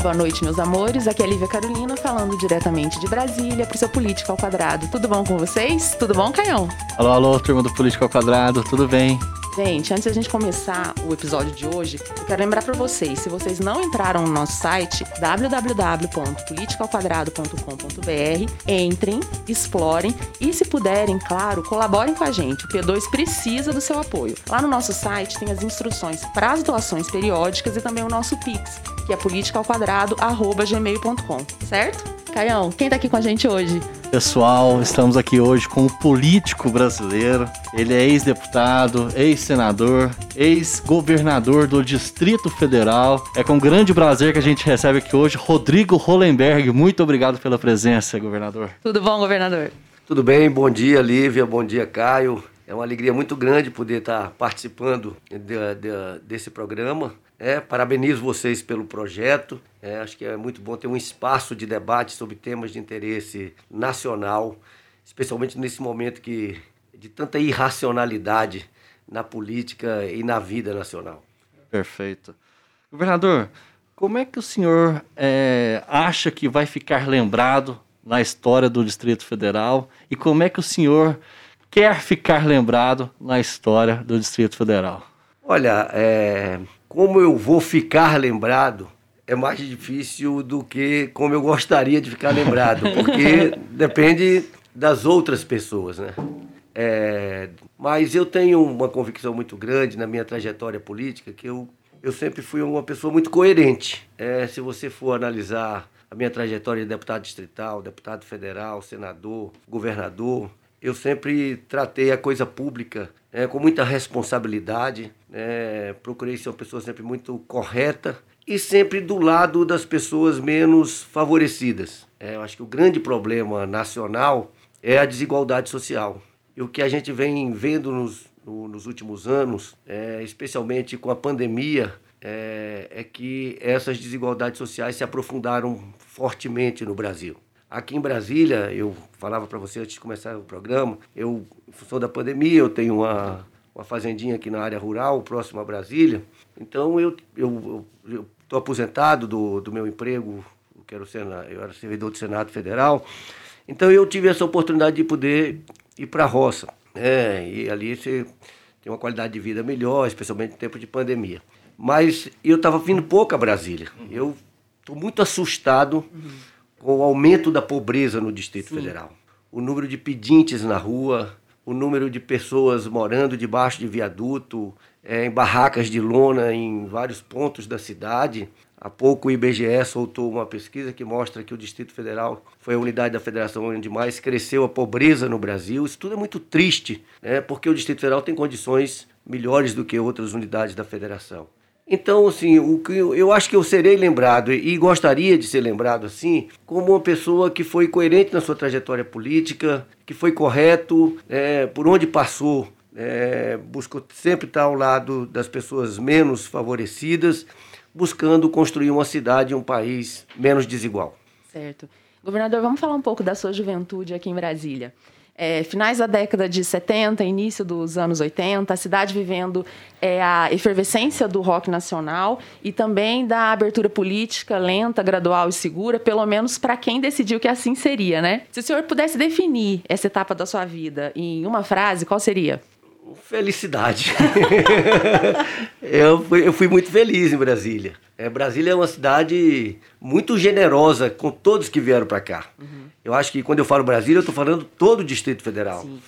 boa noite, meus amores. Aqui é a Lívia Carolina, falando diretamente de Brasília para o seu Política ao Quadrado. Tudo bom com vocês? Tudo bom, Caião? Alô, alô, turma do Política ao Quadrado, tudo bem? Gente, antes da gente começar o episódio de hoje, eu quero lembrar para vocês, se vocês não entraram no nosso site www.politicaalquadrado.com.br, entrem, explorem e se puderem, claro, colaborem com a gente. O P2 precisa do seu apoio. Lá no nosso site tem as instruções para as doações periódicas e também o nosso Pix, que é politicaalquadrado@gmail.com, certo? Caião, quem tá aqui com a gente hoje? Pessoal, estamos aqui hoje com um político brasileiro. Ele é ex-deputado, ex-senador, ex-governador do Distrito Federal. É com grande prazer que a gente recebe aqui hoje Rodrigo Hollenberg. Muito obrigado pela presença, governador. Tudo bom, governador? Tudo bem, bom dia, Lívia, bom dia, Caio. É uma alegria muito grande poder estar participando de, de, desse programa. É, parabenizo vocês pelo projeto. É, acho que é muito bom ter um espaço de debate sobre temas de interesse nacional, especialmente nesse momento que, de tanta irracionalidade na política e na vida nacional. Perfeito. Governador, como é que o senhor é, acha que vai ficar lembrado na história do Distrito Federal e como é que o senhor quer ficar lembrado na história do Distrito Federal? Olha, é, como eu vou ficar lembrado é mais difícil do que como eu gostaria de ficar lembrado, porque depende das outras pessoas, né? É, mas eu tenho uma convicção muito grande na minha trajetória política que eu, eu sempre fui uma pessoa muito coerente. É, se você for analisar a minha trajetória de deputado distrital, deputado federal, senador, governador, eu sempre tratei a coisa pública é, com muita responsabilidade, é, procurei ser uma pessoa sempre muito correta e sempre do lado das pessoas menos favorecidas. É, eu acho que o grande problema nacional é a desigualdade social. E o que a gente vem vendo nos, no, nos últimos anos, é, especialmente com a pandemia, é, é que essas desigualdades sociais se aprofundaram fortemente no Brasil. Aqui em Brasília, eu falava para você antes de começar o programa, eu, função da pandemia, eu tenho uma, uma fazendinha aqui na área rural, próximo a Brasília. Então, eu estou eu, eu aposentado do, do meu emprego, eu, era Senado, eu era servidor do Senado Federal. Então, eu tive essa oportunidade de poder ir para a roça. É, e ali você tem uma qualidade de vida melhor, especialmente em tempo de pandemia. Mas eu estava vindo pouco a Brasília. Eu estou muito assustado. Uhum com o aumento da pobreza no Distrito Sim. Federal. O número de pedintes na rua, o número de pessoas morando debaixo de viaduto, é, em barracas de lona em vários pontos da cidade. Há pouco o IBGE soltou uma pesquisa que mostra que o Distrito Federal foi a unidade da federação onde mais cresceu a pobreza no Brasil. Isso tudo é muito triste, né? porque o Distrito Federal tem condições melhores do que outras unidades da federação. Então, assim, o que eu, acho que eu serei lembrado e gostaria de ser lembrado assim, como uma pessoa que foi coerente na sua trajetória política, que foi correto é, por onde passou, é, buscou sempre estar ao lado das pessoas menos favorecidas, buscando construir uma cidade, um país menos desigual. Certo. Governador, vamos falar um pouco da sua juventude aqui em Brasília é, finais da década de 70, início dos anos 80, a cidade vivendo é, a efervescência do rock nacional e também da abertura política lenta, gradual e segura, pelo menos para quem decidiu que assim seria, né? Se o senhor pudesse definir essa etapa da sua vida em uma frase, qual seria? Felicidade. eu, fui, eu fui muito feliz em Brasília. É, Brasília é uma cidade muito generosa com todos que vieram para cá. Uhum. Eu acho que quando eu falo Brasília, eu estou falando todo o Distrito Federal. Sim.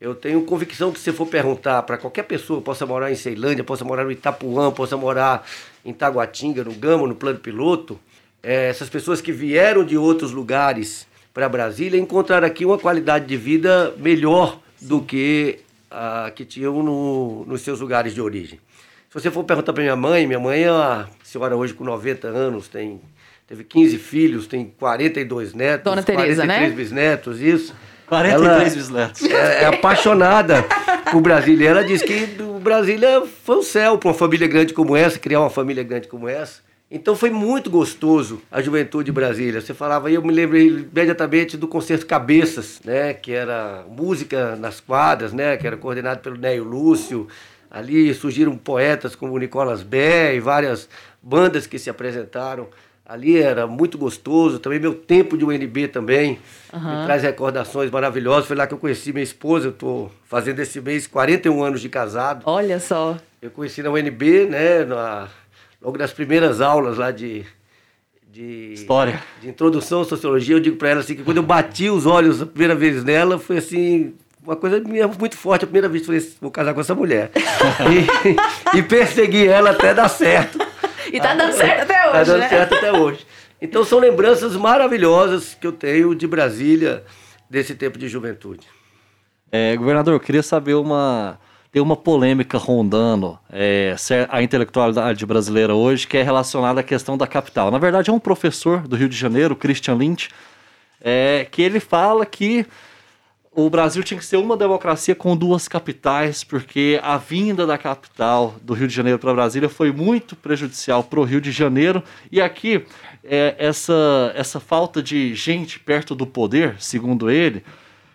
Eu tenho convicção que se for perguntar para qualquer pessoa, possa morar em Ceilândia, possa morar no Itapuã, possa morar em Taguatinga, no Gama, no Plano Piloto, é, essas pessoas que vieram de outros lugares para Brasília encontraram aqui uma qualidade de vida melhor do que a que tinham no, nos seus lugares de origem. Se você for perguntar para minha mãe, minha mãe é uma senhora hoje com 90 anos, tem, teve 15 filhos, tem 42 netos, Dona Tereza, 43 né? bisnetos, isso. 43 ela bisnetos. É, é apaixonada por Brasília. Ela diz que o Brasília foi o céu para uma família grande como essa, criar uma família grande como essa. Então foi muito gostoso a juventude de Brasília. Você falava, eu me lembrei imediatamente do concerto Cabeças, né, que era música nas quadras, né, que era coordenado pelo Nélio Lúcio, Ali surgiram poetas como Nicolas Bé e várias bandas que se apresentaram Ali era muito gostoso. Também meu tempo de UNB também uhum. me traz recordações maravilhosas. Foi lá que eu conheci minha esposa. Eu estou fazendo esse mês 41 anos de casado. Olha só. Eu conheci na UNB, né? Na, logo nas primeiras aulas lá de, de história, de introdução à sociologia. Eu digo para ela assim que quando eu bati os olhos a primeira vez nela, foi assim uma coisa muito forte. A primeira vez que eu falei, vou casar com essa mulher. e, e persegui ela até dar certo. E tá dando certo até hoje. Tá dando né? certo até hoje. Então são lembranças maravilhosas que eu tenho de Brasília, desse tempo de juventude. É, governador, eu queria saber uma. Tem uma polêmica rondando é, a intelectualidade brasileira hoje, que é relacionada à questão da capital. Na verdade, é um professor do Rio de Janeiro, Christian Lynch, é, que ele fala que o Brasil tinha que ser uma democracia com duas capitais, porque a vinda da capital do Rio de Janeiro para Brasília foi muito prejudicial para o Rio de Janeiro. E aqui, é, essa, essa falta de gente perto do poder, segundo ele,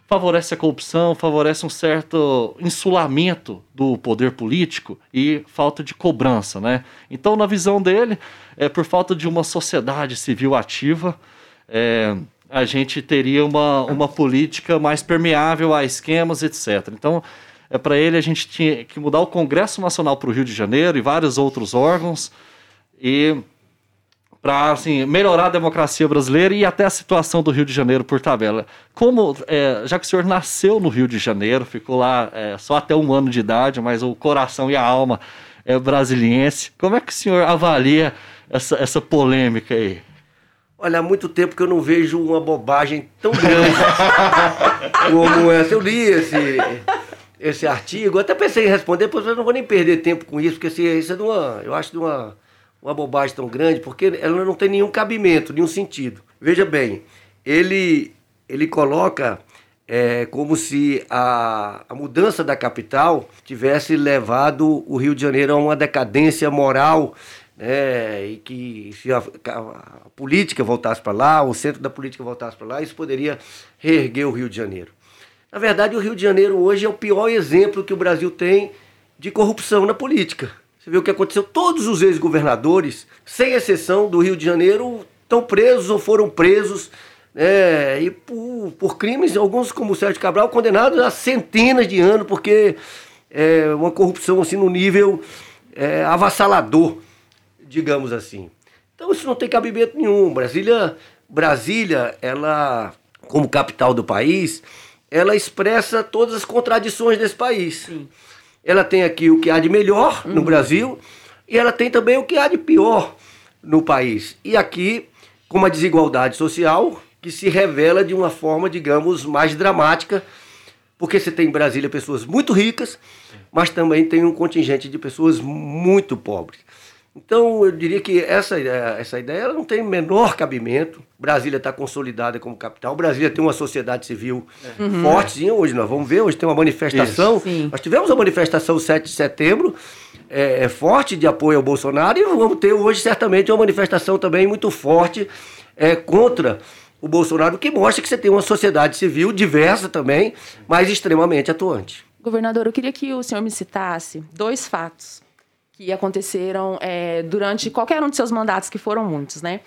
favorece a corrupção, favorece um certo insulamento do poder político e falta de cobrança. Né? Então, na visão dele, é por falta de uma sociedade civil ativa. É, a gente teria uma, uma política mais permeável a esquemas, etc. Então, é, para ele, a gente tinha que mudar o Congresso Nacional para o Rio de Janeiro e vários outros órgãos, e para assim, melhorar a democracia brasileira e até a situação do Rio de Janeiro por tabela. Como, é, já que o senhor nasceu no Rio de Janeiro, ficou lá é, só até um ano de idade, mas o coração e a alma é brasiliense, como é que o senhor avalia essa, essa polêmica aí? Olha, há muito tempo que eu não vejo uma bobagem tão grande como essa. Eu li esse, esse artigo, até pensei em responder, pois eu não vou nem perder tempo com isso, porque assim, isso é de uma, eu acho de uma, uma bobagem tão grande, porque ela não tem nenhum cabimento, nenhum sentido. Veja bem, ele, ele coloca é, como se a, a mudança da capital tivesse levado o Rio de Janeiro a uma decadência moral né, e que se a, a política voltasse para lá, o centro da política voltasse para lá, isso poderia reerguer o Rio de Janeiro. Na verdade, o Rio de Janeiro hoje é o pior exemplo que o Brasil tem de corrupção na política. Você vê o que aconteceu? Todos os ex-governadores, sem exceção do Rio de Janeiro, estão presos ou foram presos é, e por, por, crimes, alguns como o Sérgio Cabral, condenados a centenas de anos, porque é uma corrupção assim no nível é, avassalador digamos assim. Então isso não tem cabimento nenhum. Brasília, Brasília, ela como capital do país, ela expressa todas as contradições desse país. Sim. Ela tem aqui o que há de melhor uhum. no Brasil e ela tem também o que há de pior no país. E aqui, com uma desigualdade social que se revela de uma forma, digamos, mais dramática, porque você tem em Brasília pessoas muito ricas, mas também tem um contingente de pessoas muito pobres. Então, eu diria que essa, essa ideia não tem menor cabimento. Brasília está consolidada como capital. Brasília tem uma sociedade civil uhum. fortezinha. Hoje nós vamos ver, hoje tem uma manifestação. Nós tivemos uma manifestação 7 de setembro, é, é, forte de apoio ao Bolsonaro, e vamos ter hoje certamente uma manifestação também muito forte é, contra o Bolsonaro, que mostra que você tem uma sociedade civil diversa também, mas extremamente atuante. Governador, eu queria que o senhor me citasse dois fatos que aconteceram é, durante qualquer um de seus mandatos, que foram muitos, né?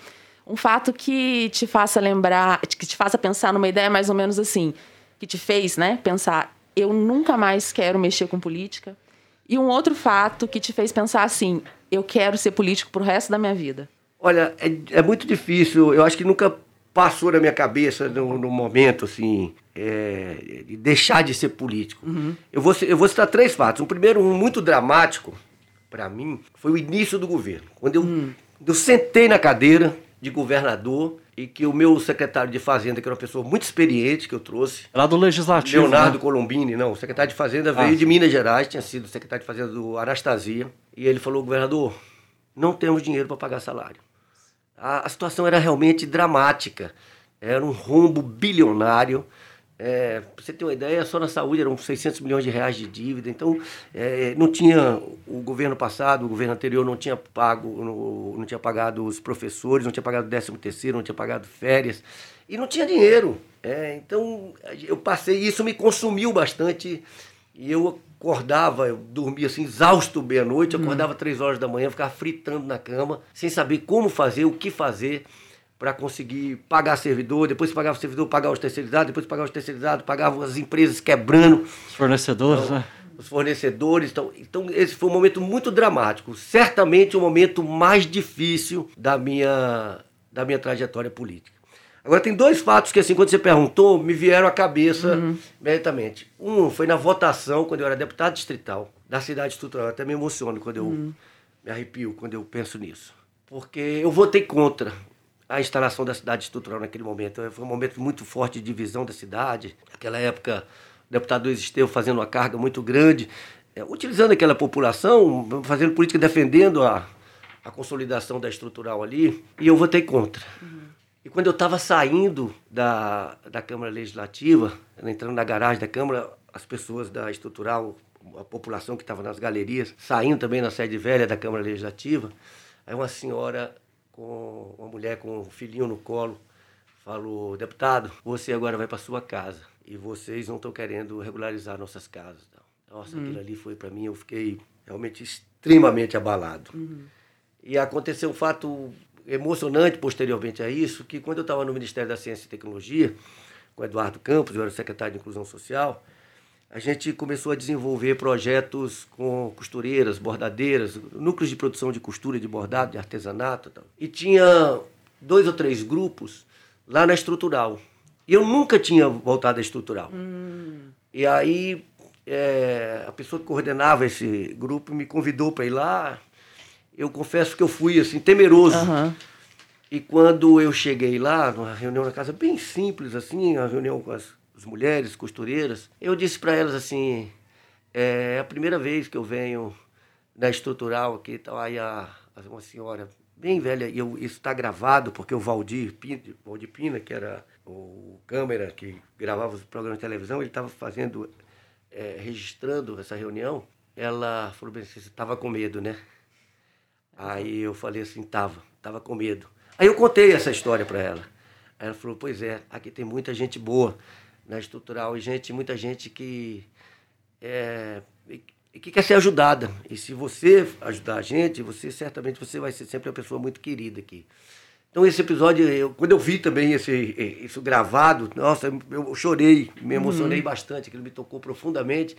Um fato que te faça lembrar, que te faça pensar numa ideia mais ou menos assim, que te fez, né, pensar, eu nunca mais quero mexer com política. E um outro fato que te fez pensar assim, eu quero ser político pro resto da minha vida. Olha, é, é muito difícil, eu acho que nunca passou na minha cabeça no, no momento, assim, é, de deixar de ser político. Uhum. Eu, vou, eu vou citar três fatos. Um primeiro, um muito dramático, para mim, foi o início do governo. Quando eu, hum. eu sentei na cadeira de governador e que o meu secretário de Fazenda, que era uma pessoa muito experiente que eu trouxe. Lá do Legislativo. Leonardo né? Colombini, não. O secretário de Fazenda veio ah. de Minas Gerais, tinha sido secretário de Fazenda do Anastasia. E ele falou, governador, não temos dinheiro para pagar salário. A, a situação era realmente dramática. Era um rombo bilionário. É, pra você ter uma ideia, só na saúde eram 600 milhões de reais de dívida. Então, é, não tinha o governo passado, o governo anterior não tinha pago, não, não tinha pagado os professores, não tinha pagado 13 terceiro, não tinha pagado férias e não tinha dinheiro. É, então, eu passei isso me consumiu bastante e eu acordava, eu dormia assim, exausto meia-noite, acordava três horas da manhã, ficava fritando na cama, sem saber como fazer, o que fazer para conseguir pagar servidor, depois pagava o servidor, pagar os terceirizados, depois pagava os terceirizados, pagava as empresas quebrando. Os fornecedores, então, né? Os fornecedores. Então, então, esse foi um momento muito dramático. Certamente o momento mais difícil da minha, da minha trajetória política. Agora, tem dois fatos que, assim, quando você perguntou, me vieram à cabeça uhum. imediatamente. Um foi na votação, quando eu era deputado distrital, da cidade estrutural. Eu até me emociono quando eu uhum. me arrepio quando eu penso nisso. Porque eu votei contra a instalação da cidade estrutural naquele momento. Foi um momento muito forte de divisão da cidade. Naquela época, o deputado Luiz Esteu fazendo uma carga muito grande, é, utilizando aquela população, fazendo política defendendo a, a consolidação da estrutural ali, e eu votei contra. Uhum. E quando eu estava saindo da, da Câmara Legislativa, entrando na garagem da Câmara, as pessoas da estrutural, a população que estava nas galerias, saindo também na sede velha da Câmara Legislativa, aí uma senhora com uma mulher com um filhinho no colo, falou: deputado, você agora vai para sua casa e vocês não estão querendo regularizar nossas casas. Nossa, uhum. aquilo ali foi para mim, eu fiquei realmente extremamente abalado. Uhum. E aconteceu um fato emocionante posteriormente a isso, que quando eu estava no Ministério da Ciência e Tecnologia, com Eduardo Campos, eu era secretário de Inclusão Social, a gente começou a desenvolver projetos com costureiras, bordadeiras, núcleos de produção de costura, de bordado, de artesanato. Tal. E tinha dois ou três grupos lá na estrutural. E eu nunca tinha voltado à estrutural. Hum. E aí é, a pessoa que coordenava esse grupo me convidou para ir lá. Eu confesso que eu fui assim temeroso. Uhum. E quando eu cheguei lá, numa reunião na casa bem simples assim, uma reunião com as as mulheres costureiras, eu disse para elas assim, é a primeira vez que eu venho na estrutural aqui, então aí a, uma senhora bem velha, e eu, isso está gravado, porque o Valdir Pina, Valdir Pina, que era o câmera que gravava os programas de televisão, ele estava fazendo, é, registrando essa reunião, ela falou bem assim, você estava com medo, né? Aí eu falei assim, tava, tava com medo. Aí eu contei essa história para ela. Aí ela falou, pois é, aqui tem muita gente boa na estrutural e gente, muita gente que é, que quer ser ajudada. E se você ajudar a gente, você certamente você vai ser sempre uma pessoa muito querida aqui. Então esse episódio, eu, quando eu vi também esse, isso gravado, nossa, eu chorei, me emocionei uhum. bastante, aquilo me tocou profundamente,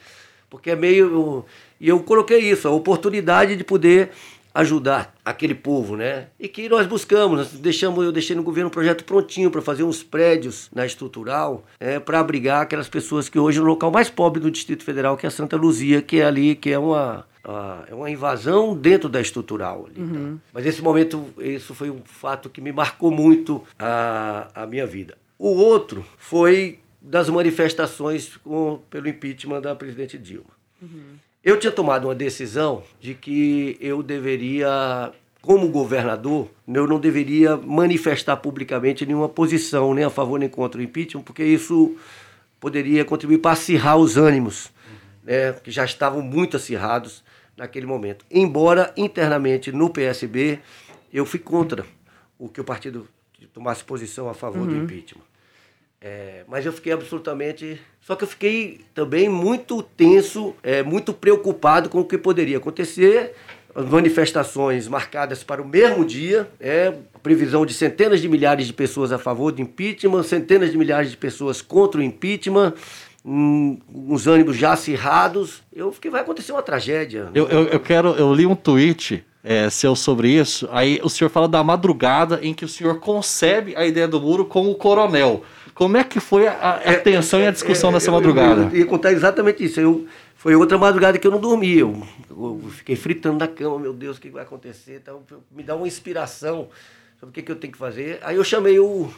porque é meio. E eu coloquei isso, a oportunidade de poder ajudar aquele povo, né? E que nós buscamos, nós deixamos, eu deixei no governo um projeto prontinho para fazer uns prédios na estrutural, é, para abrigar aquelas pessoas que hoje é o local mais pobre do Distrito Federal, que é a Santa Luzia, que é ali, que é uma é uma invasão dentro da estrutural. Ali, tá? uhum. tá? Mas esse momento, isso foi um fato que me marcou muito a, a minha vida. O outro foi das manifestações com, pelo impeachment da presidente Dilma. Uhum. Eu tinha tomado uma decisão de que eu deveria, como governador, eu não deveria manifestar publicamente nenhuma posição, nem a favor nem contra o impeachment, porque isso poderia contribuir para acirrar os ânimos, né, que já estavam muito acirrados naquele momento. Embora internamente no PSB eu fui contra o que o partido tomasse posição a favor uhum. do impeachment. É, mas eu fiquei absolutamente. Só que eu fiquei também muito tenso, é, muito preocupado com o que poderia acontecer. As manifestações marcadas para o mesmo dia, é, previsão de centenas de milhares de pessoas a favor do impeachment, centenas de milhares de pessoas contra o impeachment, uns ânimos já acirrados. Eu fiquei, vai acontecer uma tragédia. Eu, eu, eu quero, eu li um tweet é, seu sobre isso. Aí o senhor fala da madrugada em que o senhor concebe a ideia do muro com o coronel. Como é que foi a, a tensão é, e a discussão é, nessa madrugada? Eu, eu, ia contar exatamente isso. Eu, foi outra madrugada que eu não dormi. Eu, eu, fiquei fritando na cama, meu Deus, o que vai acontecer? Então, me dá uma inspiração sobre o que, que eu tenho que fazer. Aí eu chamei o.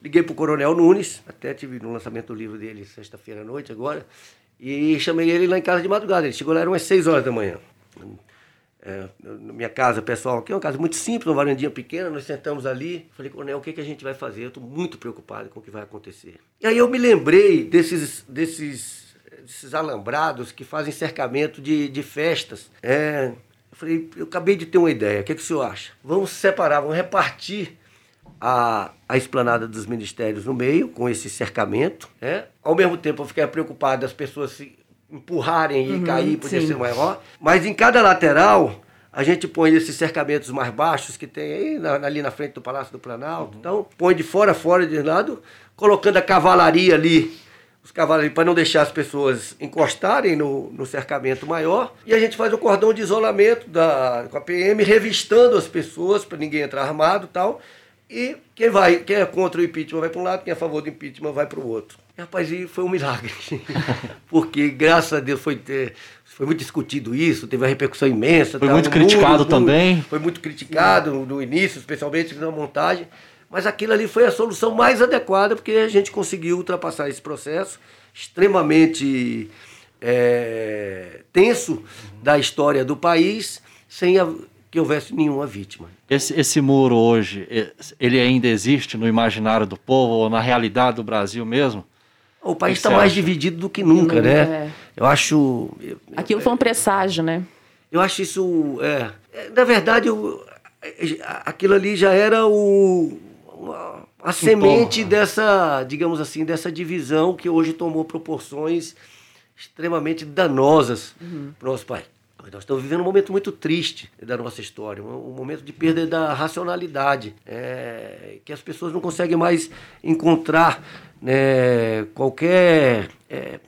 Liguei para o Coronel Nunes, até tive no lançamento do livro dele sexta-feira à noite agora, e chamei ele lá em casa de madrugada. Ele chegou lá, eram umas 6 horas da manhã é, na minha casa pessoal, que é uma casa muito simples, uma varandinha pequena, nós sentamos ali, falei, Coronel, o que, que a gente vai fazer? Eu estou muito preocupado com o que vai acontecer. E aí eu me lembrei desses, desses, desses alambrados que fazem cercamento de, de festas. É, eu falei, eu acabei de ter uma ideia, o que, que o senhor acha? Vamos separar, vamos repartir a, a esplanada dos ministérios no meio, com esse cercamento. Né? Ao mesmo tempo eu fiquei preocupado das pessoas se empurrarem e cair, podia ser maior. Mas em cada lateral, a gente põe esses cercamentos mais baixos que tem aí, na- ali na frente do Palácio do Planalto. Então, põe de fora a fora de lado, colocando a cavalaria ali, os cavalos para não deixar as pessoas encostarem no, no cercamento maior. E a gente faz o cordão de isolamento da, com a PM, revistando as pessoas para ninguém entrar armado e tal. E quem vai, quem é contra o impeachment vai para um lado, quem é a favor do impeachment vai para o outro. E, rapaz, e foi um milagre. Porque, graças a Deus, foi, ter- foi muito discutido isso, teve uma repercussão imensa. Foi tal, muito criticado mundo, também. Foi muito criticado no início, especialmente na montagem. Mas aquilo ali foi a solução mais adequada, porque a gente conseguiu ultrapassar esse processo extremamente é, tenso da história do país, sem a- que houvesse nenhuma vítima. Esse, esse muro hoje, eh, ele ainda existe no imaginário do povo ou na realidade do Brasil mesmo? O país está mais dividido do que nunca, Nunca, né? é. Eu acho. Aquilo foi um presságio, né? Eu acho isso. É, é, na verdade, eu- aquilo ali já era o, a, semente dessa, digamos assim, dessa divisão que hoje tomou proporções extremamente danosas para o nosso país. Nós estamos vivendo um momento muito triste da nossa história, um, um momento de perda da racionalidade, é, que as pessoas não conseguem mais encontrar né, qualquer é,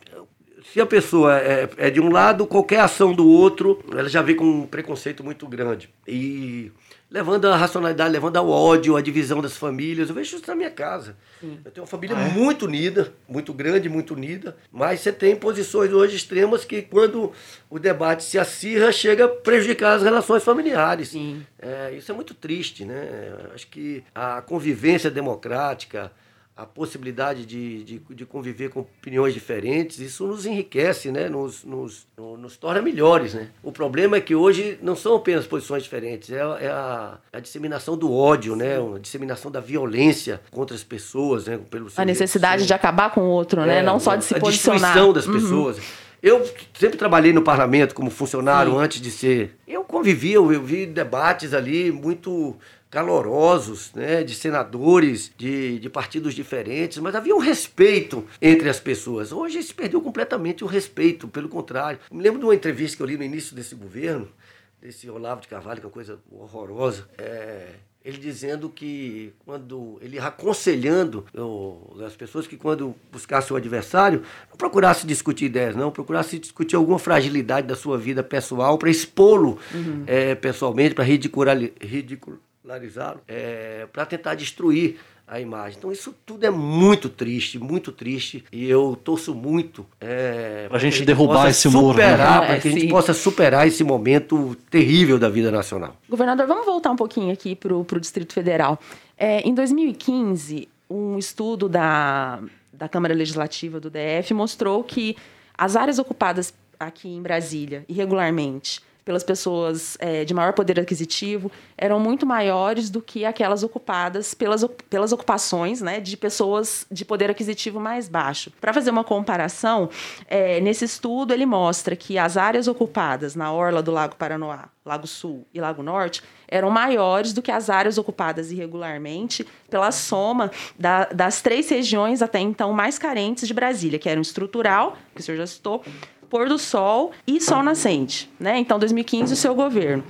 se a pessoa é, é de um lado, qualquer ação do outro, ela já vê com um preconceito muito grande. E levando a racionalidade, levando ao ódio, à divisão das famílias. Eu vejo isso na minha casa. Eu tenho uma família muito unida, muito grande, muito unida, mas você tem posições hoje extremas que, quando o debate se acirra, chega a prejudicar as relações familiares. Sim. É, isso é muito triste, né? Acho que a convivência democrática, a possibilidade de, de, de conviver com opiniões diferentes, isso nos enriquece, né? nos, nos, no- nos torna melhores. Né? O problema é que hoje não são apenas posições diferentes, é, a- é a, a disseminação do ódio, né? a disseminação da violência contra as pessoas. Né? Pelo A necessidade de acabar com o outro, né? é, Não só de se a posicionar. destruição das pessoas. Eu sempre trabalhei no parlamento como funcionário antes de ser. Eu convivi, eu, eu vi debates ali muito calorosos, né, de senadores de, de partidos diferentes, mas havia um respeito entre as pessoas. Hoje se perdeu completamente o respeito, pelo contrário. Me lembro de uma entrevista que eu li no início desse governo, desse Olavo de Carvalho, que é uma coisa horrorosa. É, ele dizendo que quando ele aconselhando o- as pessoas que quando buscasse o adversário não procurasse discutir ideias não procurasse discutir alguma fragilidade da sua vida pessoal para expô-lo eh, pessoalmente para ridicularizá-lo para tentar destruir a imagem então isso tudo é muito triste muito triste e eu torço muito é, Pra gente que derrubar esse muro, né? É, para que a gente possa superar esse momento terrível da vida nacional Governador, vamos voltar um pouquinho aqui para o Distrito Federal. É, em 2015, um estudo da, da Câmara Legislativa do DF mostrou que as áreas ocupadas aqui em Brasília, irregularmente, pelas pessoas é, de maior poder aquisitivo, eram muito maiores do que aquelas ocupadas pelas, pelas ocupações né, de pessoas de poder aquisitivo mais baixo. Para fazer uma comparação, é, nesse estudo ele mostra que as áreas ocupadas na orla do Lago Paranoá, Lago Sul e Lago Norte eram maiores do que as áreas ocupadas irregularmente pela soma da- das três regiões até então mais carentes de Brasília, que eram estrutural, que o senhor já citou, pôr do sol e sol nascente. Né? Então, 2015, o seu governo.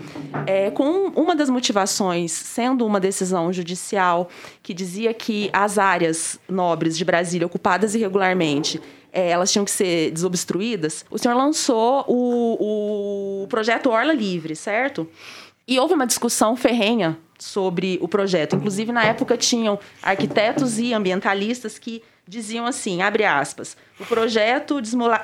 É, com uma das motivações sendo uma decisão judicial que dizia que as áreas nobres de Brasília ocupadas irregularmente é, elas tinham que ser desobstruídas, o senhor lançou o, o projeto Orla Livre, certo? E houve uma discussão ferrenha sobre o projeto. Inclusive, na época, tinham arquitetos e ambientalistas que diziam assim, abre aspas, o projeto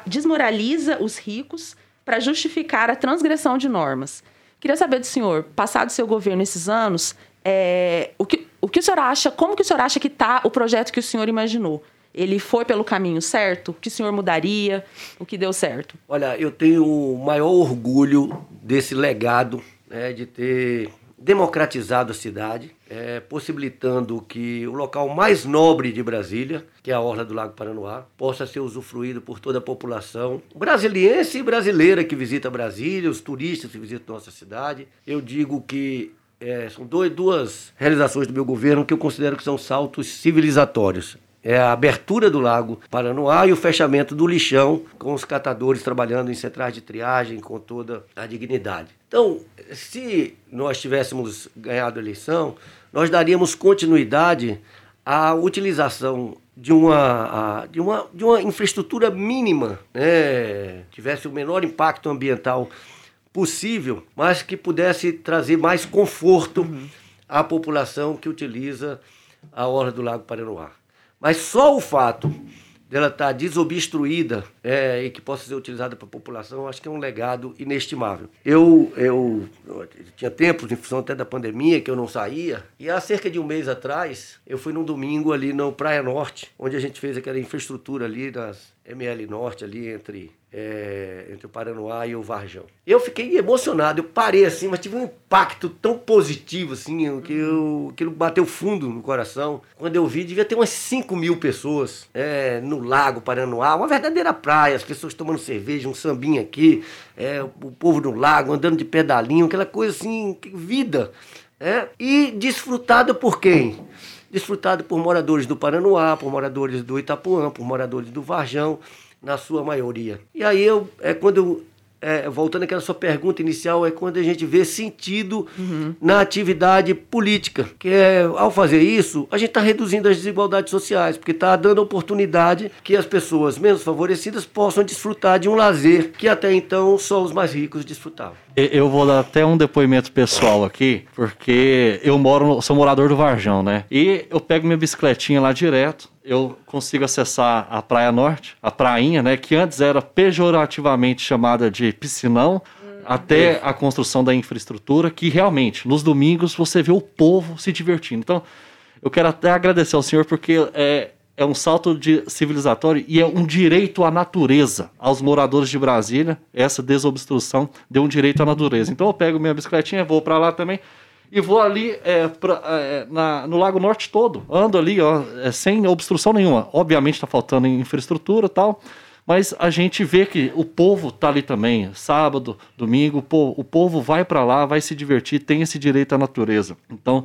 desmoraliza os ricos para justificar a transgressão de normas. Queria saber do senhor, passado seu governo esses anos, é, o, que, o que o senhor acha, como que o senhor acha que está o projeto que o senhor imaginou? Ele foi pelo caminho certo? O que o senhor mudaria? O que deu certo? Olha, eu tenho o maior orgulho desse legado né, de ter democratizado a cidade, é, possibilitando que o local mais nobre de Brasília, que é a Orla do Lago Paranoá, possa ser usufruído por toda a população brasiliense e brasileira que visita Brasília, os turistas que visitam nossa cidade. Eu digo que é, são dois, duas realizações do meu governo que eu considero que são saltos civilizatórios. É a abertura do Lago Paranoá e o fechamento do lixão, com os catadores trabalhando em centrais de triagem com toda a dignidade. Então, se nós tivéssemos ganhado a eleição, nós daríamos continuidade à utilização de uma, de uma, de uma infraestrutura mínima, né? tivesse o menor impacto ambiental possível, mas que pudesse trazer mais conforto uhum. à população que utiliza a orla do Lago Paranoá. Mas só o fato dela estar tá desobstruída é, e que possa ser utilizada para a população, acho que é um legado inestimável. Eu, eu, eu, tinha tempos, em função até da pandemia, que eu não saía, e há cerca de um mês atrás, eu fui num domingo ali no Praia Norte, onde a gente fez aquela infraestrutura ali das ML Norte, ali entre é, entre o Paranoá e o Varjão. Eu fiquei emocionado, eu parei assim, mas tive um impacto tão positivo, assim, que eu, aquilo bateu fundo no coração. Quando eu vi, devia ter umas 5 mil pessoas é, no Lago Paranoá, uma verdadeira praia, as pessoas tomando cerveja, um sambinha aqui, é, o povo no lago, andando de pedalinho, aquela coisa assim, vida. É, e desfrutado por quem? Desfrutado por moradores do Paranoá, por moradores do Itapuã, por moradores do Varjão na sua maioria. E aí eu é quando eu é, voltando àquela sua pergunta inicial, é quando a gente vê sentido uhum. na atividade política. Que é, ao fazer isso, a gente está reduzindo as desigualdades sociais, porque está dando oportunidade que as pessoas menos favorecidas possam desfrutar de um lazer que até então só os mais ricos desfrutavam. Eu vou dar até um depoimento pessoal aqui, porque eu moro, sou morador do Varjão, né? E eu pego minha bicicletinha lá direto, eu consigo acessar a Praia Norte, a prainha, né, que antes era pejorativamente chamada de piscinão, até a construção da infraestrutura, que realmente, nos domingos, você vê o povo se divertindo. Então, eu quero até agradecer ao senhor, porque é, é um salto de civilizatório e é um direito à natureza. Aos moradores de Brasília, essa desobstrução deu um direito à natureza. Então, eu pego minha bicicletinha, vou para lá também, e vou ali é, pra, é, na, no Lago Norte todo. Ando ali, ó, é, sem obstrução nenhuma. Obviamente está faltando infraestrutura e tal, mas a gente vê que o povo tá ali também. Sábado, domingo, o povo, o povo vai para lá, vai se divertir, tem esse direito à natureza. Então,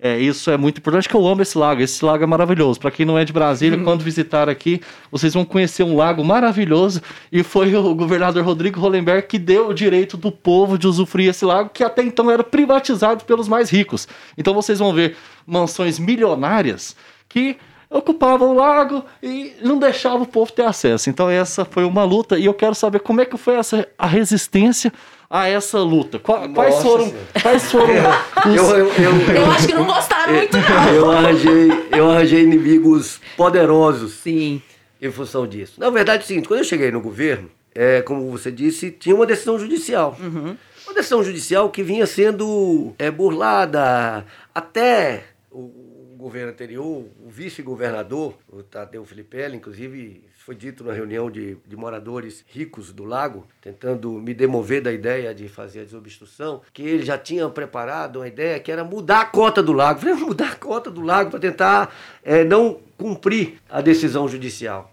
é, isso é muito importante, que eu amo esse lago. Esse lago é maravilhoso. Para quem não é de Brasília, uhum. quando visitar aqui, vocês vão conhecer um lago maravilhoso. E foi o governador Rodrigo Hollenberg que deu o direito do povo de usufruir esse lago, que até então era privatizado pelos mais ricos. Então vocês vão ver mansões milionárias que ocupavam o lago e não deixavam o povo ter acesso. Então essa foi uma luta e eu quero saber como é que foi essa a resistência a essa luta? Quais Nossa foram. Quais foram os... eu, eu, eu, eu, acho que não gostaram muito, não. Eu arranjei, eu arranjei inimigos poderosos. Sim. Em função disso. Na verdade, é o seguinte: quando eu cheguei no governo, é, como você disse, tinha uma decisão judicial. Uhum. Uma decisão judicial que vinha sendo é, burlada até o governo anterior, o vice-governador, o Tadeu Filipelli, inclusive foi dito na reunião de, de moradores ricos do lago, tentando me demover da ideia de fazer a desobstrução, que ele já tinha preparado uma ideia que era mudar a cota do lago. falei, mudar a cota do lago para tentar é, não cumprir a decisão judicial.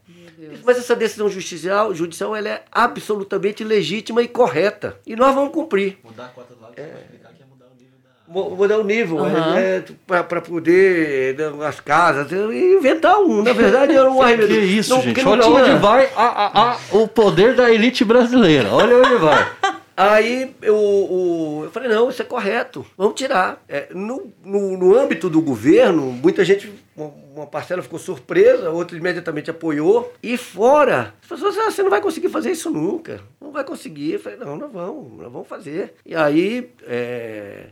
Mas essa decisão judicial, judicial ela é absolutamente legítima e correta. E nós vamos cumprir. Mudar a cota do lago é mudar o nível uhum. é, para poder né, as casas inventar um na verdade era um que, que isso não, gente olha tinha... onde vai a, a, a, o poder da elite brasileira olha onde vai Aí eu, eu, eu, falei, não, isso é correto, vamos tirar. É, no, no, no, âmbito do governo, muita gente, uma parcela ficou surpresa, outra imediatamente apoiou. E fora, as pessoas ah, você não vai conseguir fazer isso nunca, não vai conseguir. Eu falei, não, nós vamos, nós vamos fazer. E aí, é,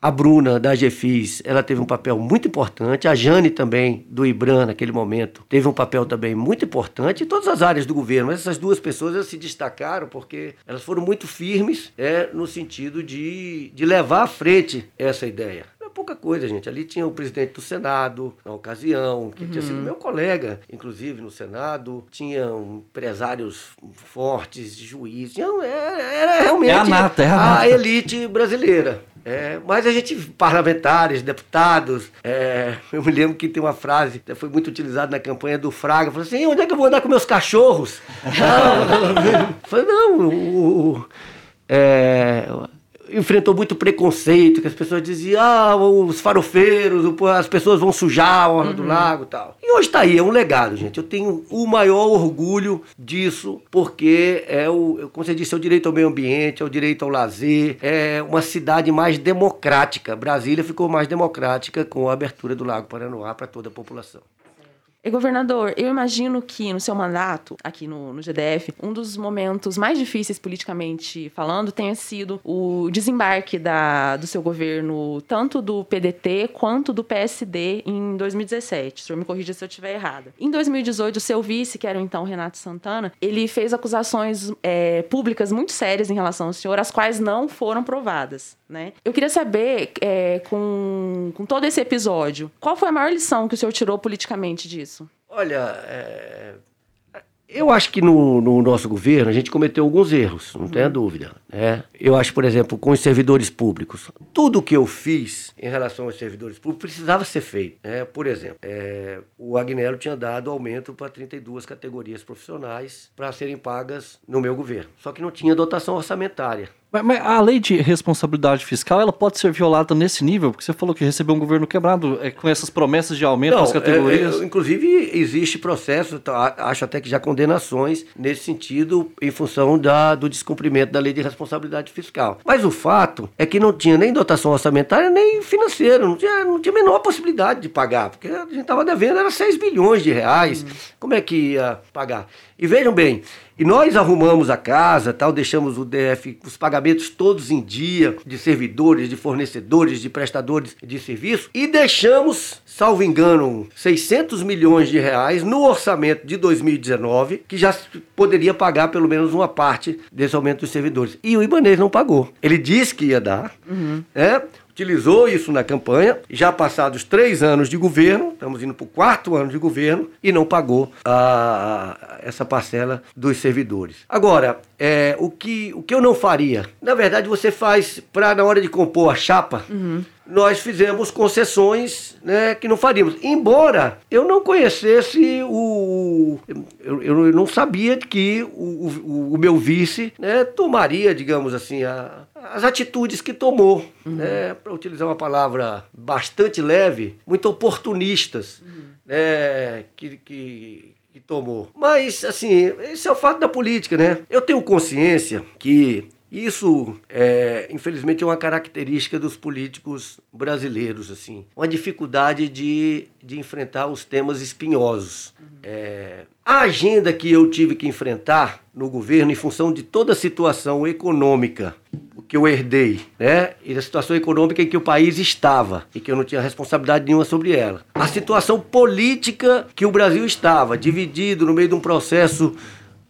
a Bruna, da GFIS, ela teve um papel muito importante. A Jane também, do IBRAN, naquele momento, teve um papel também muito importante em todas as áreas do governo. Mas essas duas pessoas se destacaram porque elas foram muito firmes é, no sentido de, de levar à frente essa ideia pouca coisa, gente. Ali tinha o presidente do Senado, na ocasião, que uhum. tinha sido uhum. meu colega, inclusive, no Senado. Tinham empresários fortes, juízes. Era, era realmente é a, nata, é a, nata. a elite brasileira. É, mas a gente, parlamentares, deputados, é, eu me lembro que tem uma frase que foi muito utilizada na campanha do Fraga, falou assim, onde é que eu vou andar com meus cachorros? não, falei, não, o, o, é, enfrentou muito preconceito, que as pessoas diziam, ah, os farofeiros, as pessoas vão sujar a orla uhum. do lago e tal. E hoje está aí, é um legado, gente. Eu tenho o maior orgulho disso, porque é o, como você disse, é o direito ao meio ambiente, é o direito ao lazer, é uma cidade mais democrática. Brasília ficou mais democrática com a abertura do Lago Paranoá para toda a população. E, governador, eu imagino que no seu mandato, aqui no, no, GDF, um dos momentos mais difíceis politicamente falando tenha sido o desembarque da, do seu governo, tanto do PDT quanto do PSD, em 2017. O senhor me corrija se eu estiver errada. Em 2018, o seu vice, que era então Renato Santana, ele fez acusações é, públicas muito sérias em relação ao senhor, as quais não foram provadas. Né? Eu queria saber, é, com, com todo esse episódio, qual foi a maior lição que o senhor tirou politicamente disso? Olha, é, eu acho que no, no, nosso governo a gente cometeu alguns erros, não uhum. tenha dúvida. Né? Eu acho, por exemplo, com os servidores públicos, tudo que eu fiz em relação aos servidores públicos precisava ser feito. Né? Por exemplo, é, o Agnello tinha dado aumento para 32 categorias profissionais para serem pagas no meu governo. Só que não tinha dotação orçamentária. Mas, mas, a lei de responsabilidade fiscal, ela pode ser violada nesse nível? Porque você falou que recebeu um governo quebrado é, com essas promessas de aumento das categorias. É, é, inclusive, existe processo, tá, acho até que já condenações nesse sentido, em função da, do descumprimento da lei de responsabilidade fiscal. Mas o fato é que não tinha nem dotação orçamentária, nem financeira, não tinha, não tinha a menor possibilidade de pagar, porque a gente estava devendo, era 6 bilhões de reais. Hum. Como é que ia pagar? E vejam bem, e nós arrumamos a casa, tal, deixamos o DF, os pagamentos todos em dia, de servidores, de fornecedores, de prestadores de serviço, e deixamos, salvo engano, 600 milhões de reais no orçamento de 2019, que já poderia pagar pelo menos uma parte desse aumento dos servidores. E o Ibanês não pagou. Ele disse que ia dar, uhum. né? Utilizou isso na campanha, já passados três anos de governo, estamos indo para o quarto ano de governo, e não pagou a, essa parcela dos servidores. Agora, é, o, que, o que eu não faria? Na verdade, você faz para, na hora de compor a chapa, uhum. Nós fizemos concessões né, que não faríamos. Embora eu não conhecesse o. Eu, eu não sabia que o, o, o meu vice né, tomaria, digamos assim, a, as atitudes que tomou, uhum. né, para utilizar uma palavra bastante leve, muito oportunistas, uhum. né, que, que, que tomou. Mas, assim, esse é o fato da política, né? Eu tenho consciência que isso, é, infelizmente, é uma característica dos políticos brasileiros, assim. Uma dificuldade de, de enfrentar os temas espinhosos. Uhum. É, a agenda que eu tive que enfrentar no governo, em função de toda a situação econômica que eu herdei, né? E da situação econômica em que o país estava e que eu não tinha responsabilidade nenhuma sobre ela. A situação política que o Brasil estava, dividido no meio de um processo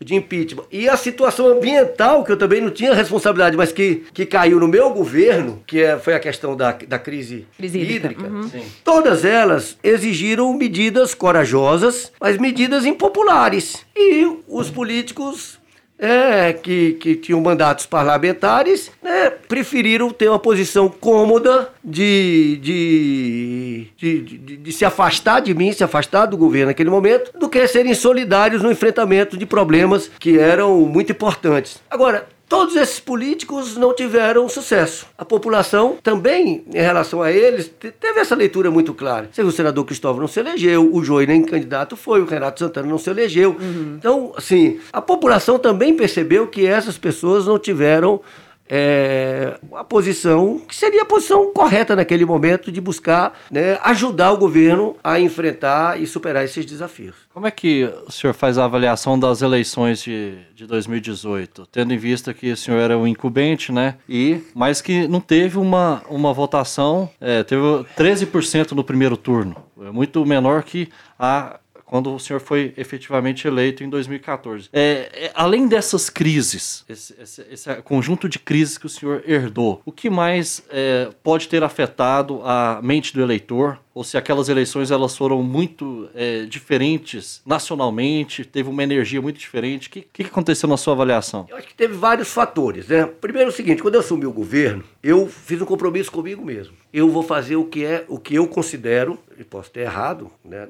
de impeachment. E a situação ambiental, que eu também não tinha responsabilidade, mas que, que caiu no meu governo, que é, foi a questão da, da crise, crise hídrica, uhum. todas elas exigiram medidas corajosas, mas medidas impopulares. E os políticos é, que, que tinham mandatos parlamentares, né, preferiram ter uma posição cômoda de, de, de, de, de se afastar de mim, se afastar do governo naquele momento, do que serem solidários no enfrentamento de problemas que eram muito importantes. Agora, Todos esses políticos não tiveram sucesso. A população também, em relação a eles, teve essa leitura muito clara. O senador Cristóvão não se elegeu, o Joey nem candidato foi, o Renato Santana não se elegeu. Uhum. Então, assim, a população também percebeu que essas pessoas não tiveram é, a posição que seria a posição correta naquele momento de buscar né, ajudar o governo a enfrentar e superar esses desafios. Como é que o senhor faz a avaliação das eleições de, de 2018, tendo em vista que o senhor era o incumbente, né? E mas que não teve uma, uma votação, é, teve 13% no primeiro turno, é muito menor que a quando o senhor foi efetivamente eleito em 2014. É, é, além dessas crises, esse, esse, esse, conjunto de crises que o senhor herdou, o que mais é, pode ter afetado a mente do eleitor? Ou se aquelas eleições elas foram muito é, diferentes nacionalmente, teve uma energia muito diferente? O que, que aconteceu na sua avaliação? Eu acho que teve vários fatores. Né? Primeiro é o seguinte, quando eu assumi o governo, eu fiz um compromisso comigo mesmo. Eu vou fazer o que é o que eu considero, e posso ter errado né,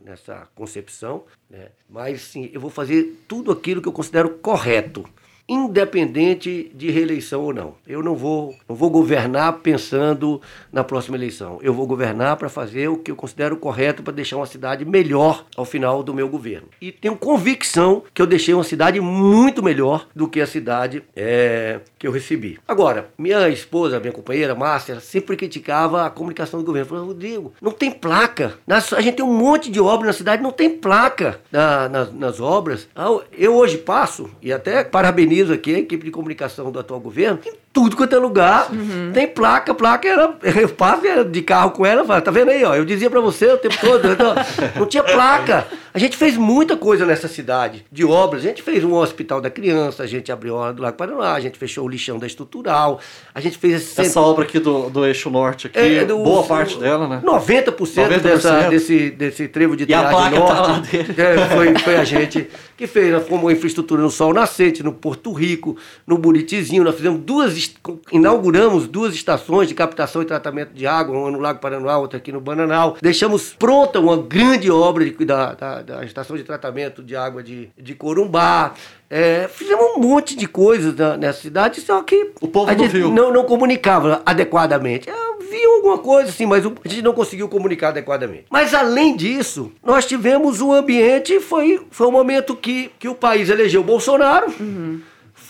nessa concepção, né, mas sim, eu vou fazer tudo aquilo que eu considero correto independente de reeleição ou não. Eu não vou, não vou governar pensando na próxima eleição. Eu vou governar para fazer o que eu considero correto para deixar uma cidade melhor ao final do meu governo. E tenho convicção que eu deixei uma cidade muito melhor do que a cidade é, que eu recebi. Agora, minha esposa, minha companheira, Márcia, sempre criticava a comunicação do governo. Falou, Rodrigo, não tem placa. a gente tem um monte de obras na cidade, não tem placa na, nas, nas obras. Ah, eu hoje passo, e até parabenizo aqui a equipe de comunicação do atual governo, em tudo quanto é lugar, uhum. tem placa, placa, era, eu passo de carro com ela, falo, tá vendo aí, ó, eu dizia para você o tempo todo, então, não tinha placa. A gente fez muita coisa nessa cidade, de obras, a gente fez um hospital da criança, a gente abriu a hora do Lago Paraná, a gente fechou o lixão da estrutural, a gente fez esse Essa centro... obra aqui do, do eixo norte aqui, é, do, boa parte dela, né? 90%, 90%. Dessa, desse, desse trevo de e a placa norte, tá lá dele. É, foi, foi a gente que fez, nós fomos infraestrutura no Sol Nascente, no Porto Rico, no Buritizinho, nós fizemos duas, inauguramos duas estações de captação e tratamento de água, uma no Lago Paranoá, outra aqui no Bananal. Deixamos pronta uma grande obra de, da, da, da estação de tratamento de água de, de Corumbá. É, fizemos um monte de coisas na, nessa cidade, só que o povo não, viu. não, não comunicava adequadamente. Eu vi alguma coisa assim, mas a gente não conseguiu comunicar adequadamente. Mas além disso, nós tivemos um ambiente, foi, foi um momento que, que o país elegeu Bolsonaro. Uhum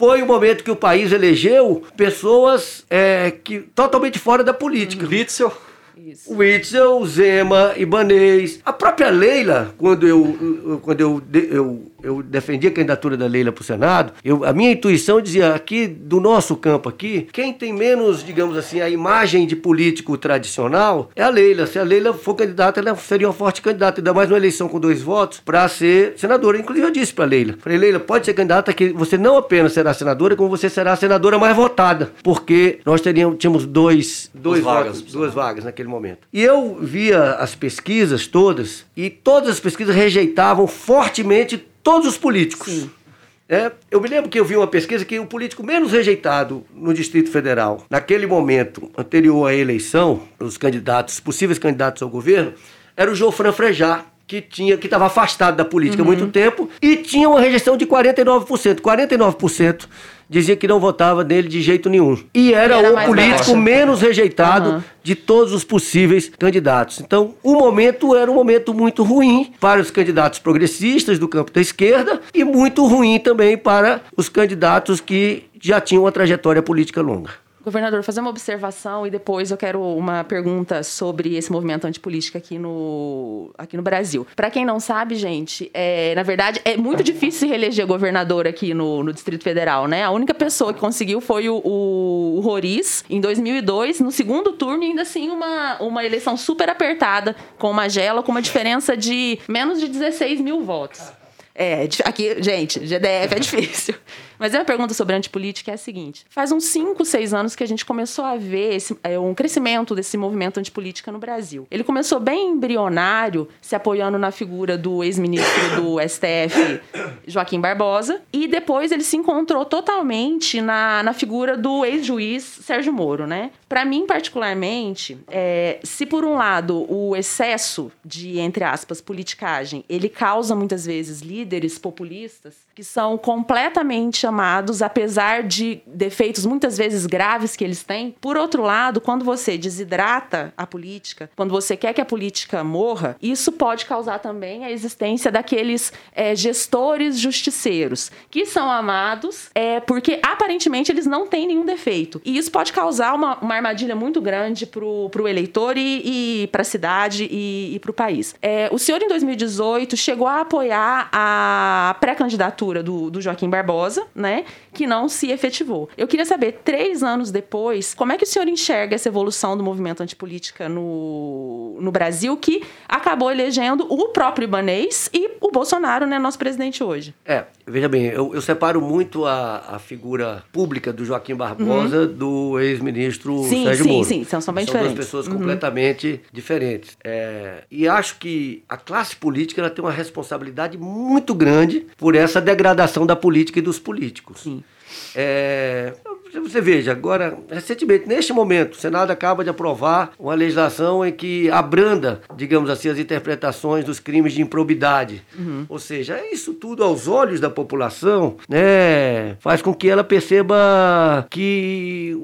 foi o momento que o país elegeu pessoas é, que totalmente fora da política. Witzel. Isso. Witzel, Zema, Ibanês. A própria Leila, quando eu, quando eu, eu eu defendi a candidatura da Leila para o Senado, eu, a minha intuição dizia aqui do nosso campo aqui, quem tem menos, digamos assim, a imagem de político tradicional é a Leila. Se a Leila for candidata, ela seria uma forte candidata, ainda mais uma eleição com dois votos, para ser senadora. Inclusive eu disse para Leila, falei, Leila, pode ser candidata que você não apenas será senadora, como você será a senadora mais votada, porque nós teríamos, tínhamos dois, dois vagas, votos, duas vagas naquele momento. E eu via as pesquisas todas, e todas as pesquisas rejeitavam fortemente todos os políticos. É, eu me lembro que eu vi uma pesquisa que o político menos rejeitado no Distrito Federal, naquele momento anterior à eleição, os candidatos, possíveis candidatos ao governo, era o Jofran Frejá, que tinha que estava afastado da política há muito uhum. tempo e tinha uma rejeição de 49%. 49% dizia que não votava nele de jeito nenhum. E era, era o político menos rejeitado uhum. de todos os possíveis candidatos. Então, o momento era um momento muito ruim para os candidatos progressistas do campo da esquerda e muito ruim também para os candidatos que já tinham uma trajetória política longa. Governador, fazer uma observação e depois eu quero uma pergunta sobre esse movimento antipolítica aqui no, aqui no Brasil. Para quem não sabe, gente, é, na verdade é muito difícil se reeleger governador aqui no, no Distrito Federal, né? A única pessoa que conseguiu foi o, o, o Roriz em 2002, no segundo turno, ainda assim uma, uma eleição super apertada com Magela, com uma diferença de menos de 16 mil votos. É, aqui, gente, GDF é difícil. Mas a minha pergunta sobre antipolítica é a seguinte: faz uns 5, 6 anos que a gente começou a ver esse, é, um crescimento desse movimento antipolítica no Brasil. Ele começou bem embrionário, se apoiando na figura do ex-ministro do STF, Joaquim Barbosa, e depois ele se encontrou totalmente na, na figura do ex-juiz Sérgio Moro, né? Para mim, particularmente, é, se por um lado o excesso de, entre aspas, politicagem, ele causa muitas vezes líderes populistas que são completamente chamados, apesar de defeitos muitas vezes graves que eles têm. Por outro lado, quando você desidrata a política, quando você quer que a política morra, isso pode causar também a existência daqueles é, gestores justiceiros, que são amados é, porque aparentemente eles não têm nenhum defeito. E isso pode causar uma, uma armadilha muito grande para o eleitor e, e para a cidade e, e para o país. É, o senhor, em 2018, chegou a apoiar a pré-candidatura do, do Joaquim Barbosa, né? Que não se efetivou. Eu queria saber, três anos depois, como é que o senhor enxerga essa evolução do movimento antipolítica no, no Brasil, que acabou elegendo o próprio Ibanês e o Bolsonaro, né, nosso presidente hoje? É, veja bem, eu, eu separo muito a, a figura pública do Joaquim Barbosa uhum. do ex-ministro Sérgio sim, Moro. Sim, sim, são, são bem são diferentes. duas pessoas uhum. completamente diferentes. É, e acho que a classe política ela tem uma responsabilidade muito grande por essa degradação da política e dos políticos. Sim. É, você veja, agora, recentemente, neste momento, o Senado acaba de aprovar uma legislação em que abranda, digamos assim, as interpretações dos crimes de improbidade. Uhum. Ou seja, isso tudo aos olhos da população, né, faz com que ela perceba que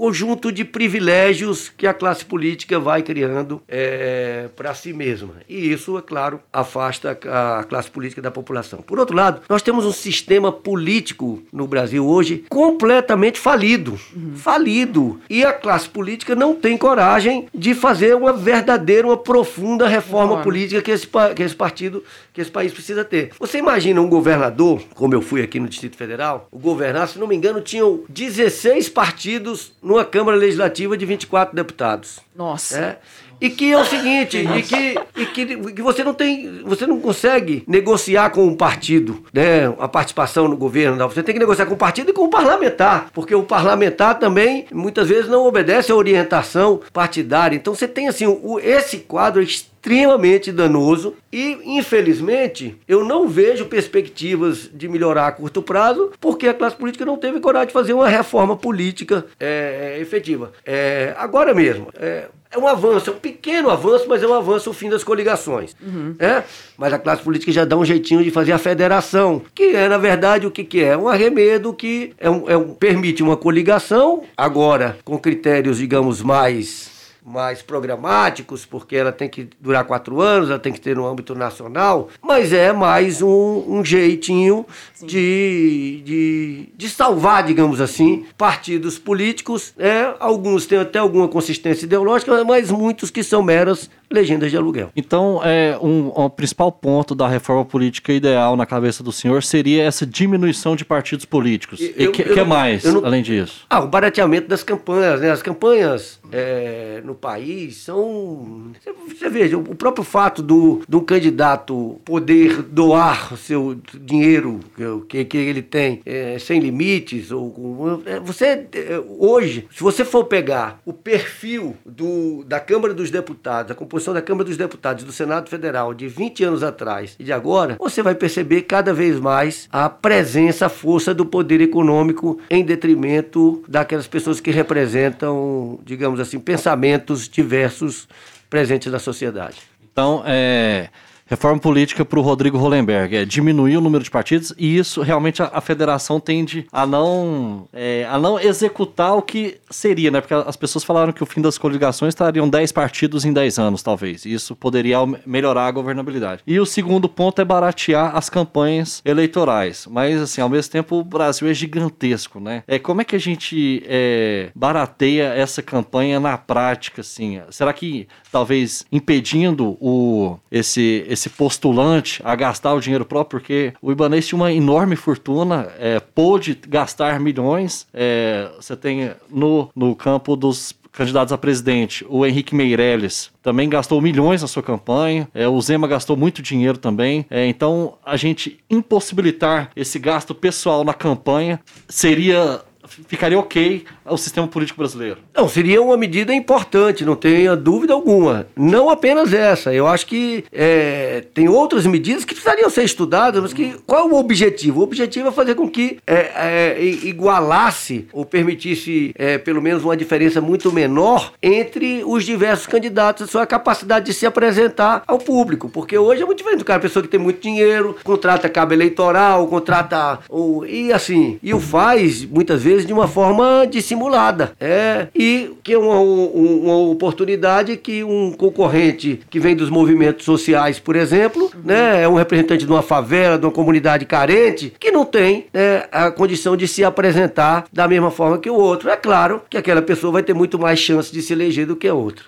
conjunto de privilégios que a classe política vai criando é, para si mesma. E isso, é claro, afasta a classe política da população. Por outro lado, nós temos um sistema político no Brasil hoje completamente falido. Uhum. Falido. E a classe política não tem coragem de fazer uma verdadeira, uma profunda reforma política que esse, que esse partido, que esse país precisa ter. Você imagina um governador, como eu fui aqui no Distrito Federal, o governador, se não me engano, tinham 16 partidos numa Câmara Legislativa de 24 deputados. Nossa. É? E que é o seguinte, e que, e que, que, você não tem, você não consegue negociar com um partido, né, a participação no governo, não. você tem que negociar com o partido e com o parlamentar, porque o parlamentar também muitas vezes não obedece à orientação partidária. Então você tem assim, o, esse quadro extremamente danoso e, infelizmente, eu não vejo perspectivas de melhorar a curto prazo porque a classe política não teve coragem de fazer uma reforma política é, efetiva. É, agora mesmo, é, é um avanço, é um pequeno avanço, mas é um avanço o fim das coligações. Uhum. É? Mas a classe política já dá um jeitinho de fazer a federação, que é, na verdade, o que, que é? Um arremedo que é um, é um, permite uma coligação, agora com critérios, digamos, mais mais programáticos, porque ela tem que durar quatro anos, ela tem que ter no âmbito nacional, mas é mais um, um jeitinho de, de, de salvar, digamos assim, partidos políticos. É, alguns têm até alguma consistência ideológica, mas muitos que são meras legendas de aluguel. Então, é, um, o principal ponto da reforma política ideal na cabeça do senhor seria essa diminuição de partidos políticos. Eu, e que, eu, que mais, não, além disso? Ah, o barateamento das campanhas. Né? As campanhas é, no país são... Você veja, o próprio fato do, do candidato poder doar o seu dinheiro que, que ele tem é, sem limites, ou é, você, é, hoje, se você for pegar o perfil do, da Câmara dos Deputados, a composição da Câmara dos Deputados do Senado Federal de 20 anos atrás e de agora, você vai perceber cada vez mais a presença, a força do poder econômico em detrimento daquelas pessoas que representam, digamos assim, pensamentos diversos presentes na sociedade. Então, é Reforma política para o Rodrigo Hollenberg é diminuir o número de partidos e isso realmente a, a federação tende a não, é, a não executar o que seria, né? Porque as pessoas falaram que o fim das coligações estariam 10 partidos em 10 anos, talvez. Isso poderia melhorar a governabilidade. E o segundo ponto é baratear as campanhas eleitorais. Mas, assim, ao mesmo tempo, o Brasil é gigantesco, né? É, como é que a gente é, barateia essa campanha na prática, assim? Será que talvez impedindo o, esse, esse postulante a gastar o dinheiro próprio, porque o Ibanez tinha uma enorme fortuna, é, pôde gastar milhões. É, você tem no, no campo dos candidatos a presidente, o Henrique Meirelles também gastou milhões na sua campanha, é, o Zema gastou muito dinheiro também. É, então, a gente impossibilitar esse gasto pessoal na campanha seria ficaria ok ao sistema político brasileiro? Não, seria uma medida importante, não tenha dúvida alguma. Não apenas essa. Eu acho que é, tem outras medidas que precisariam ser estudadas, mas que qual é o objetivo? O objetivo é fazer com que é, é, igualasse ou permitisse é, pelo menos uma diferença muito menor entre os diversos candidatos, a sua capacidade de se apresentar ao público. Porque hoje é muito diferente. O cara, a pessoa que tem muito dinheiro, contrata cabo eleitoral, contrata. Ou, e assim, e o faz muitas vezes de uma forma dissimulada. É, e que é uma, uma oportunidade que um concorrente que vem dos movimentos sociais, por exemplo, né, é um representante de uma favela, de uma comunidade carente, que não tem né, a condição de se apresentar da mesma forma que o outro. É claro que aquela pessoa vai ter muito mais chance de se eleger do que a outra.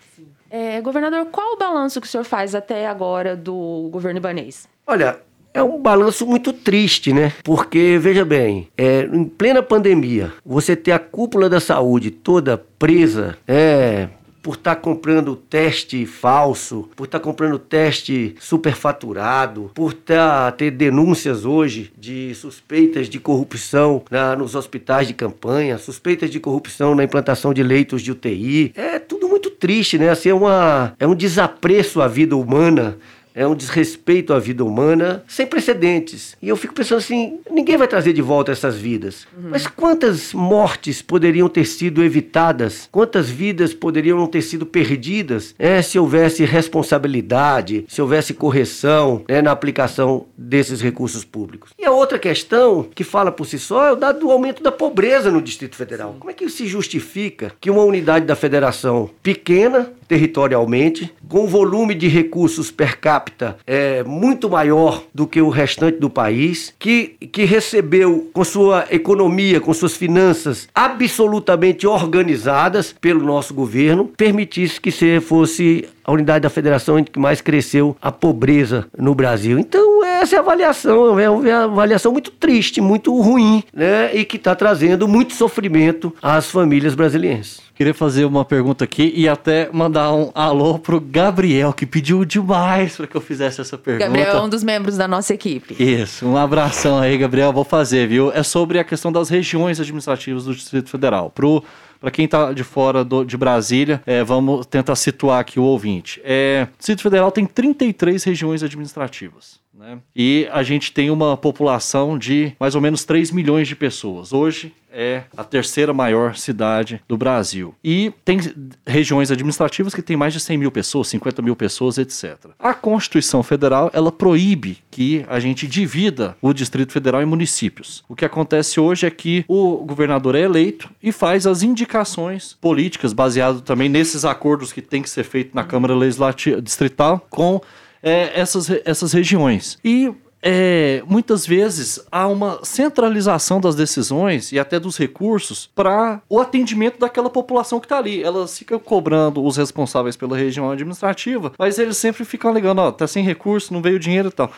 É, governador, qual o balanço que o senhor faz até agora do governo ibanês? Olha, é um balanço muito triste, né? Porque, veja bem, é, em plena pandemia, você ter a cúpula da saúde toda presa, é, por estar tá comprando teste falso, por estar tá comprando teste superfaturado, por tá, ter denúncias hoje de suspeitas de corrupção na, nos hospitais de campanha, suspeitas de corrupção na implantação de leitos de UTI. É tudo muito triste, né? Assim, é, uma, é um desapreço à vida humana é um desrespeito à vida humana sem precedentes. E eu fico pensando assim: ninguém vai trazer de volta essas vidas. Uhum. Mas quantas mortes poderiam ter sido evitadas? Quantas vidas poderiam não ter sido perdidas é, se houvesse responsabilidade, se houvesse correção é, na aplicação desses recursos públicos? E a outra questão que fala por si só é o dado do aumento da pobreza no Distrito Federal. Como é que se justifica que uma unidade da federação pequena, territorialmente, com volume de recursos per capita é, muito maior do que o restante do país, que, que recebeu com sua economia, com suas finanças absolutamente organizadas pelo nosso governo, permitisse que se fosse a unidade da federação que mais cresceu a pobreza no Brasil. Então, essa é a avaliação, é uma avaliação muito triste, muito ruim, né? E que está trazendo muito sofrimento às famílias brasileiras. Queria fazer uma pergunta aqui e até mandar um alô pro Gabriel, que pediu demais para que eu fizesse essa pergunta. Gabriel é um dos membros da nossa equipe. Isso, um abração aí, Gabriel. Vou fazer, viu? É sobre a questão das regiões administrativas do Distrito Federal. Pro para quem está de fora do, de Brasília, é, vamos tentar situar aqui o ouvinte. É, o Distrito Federal tem 33 regiões administrativas. Né? E a gente tem uma população de mais ou menos 3 milhões de pessoas. Hoje, é a terceira maior cidade do Brasil. E tem regiões administrativas que tem mais de 100 mil pessoas, 50 mil pessoas, etc. A Constituição Federal, ela proíbe que a gente divida o Distrito Federal em municípios. O que acontece hoje é que o governador é eleito e faz as indicações políticas, baseado também nesses acordos que tem que ser feito na Câmara Legislativa Distrital com é, essas, essas regiões. E é, muitas vezes há uma centralização das decisões e até dos recursos para o atendimento daquela população que está ali. Elas ficam cobrando os responsáveis pela região administrativa, mas eles sempre ficam alegando, ó, tá sem recurso, não veio dinheiro e tal.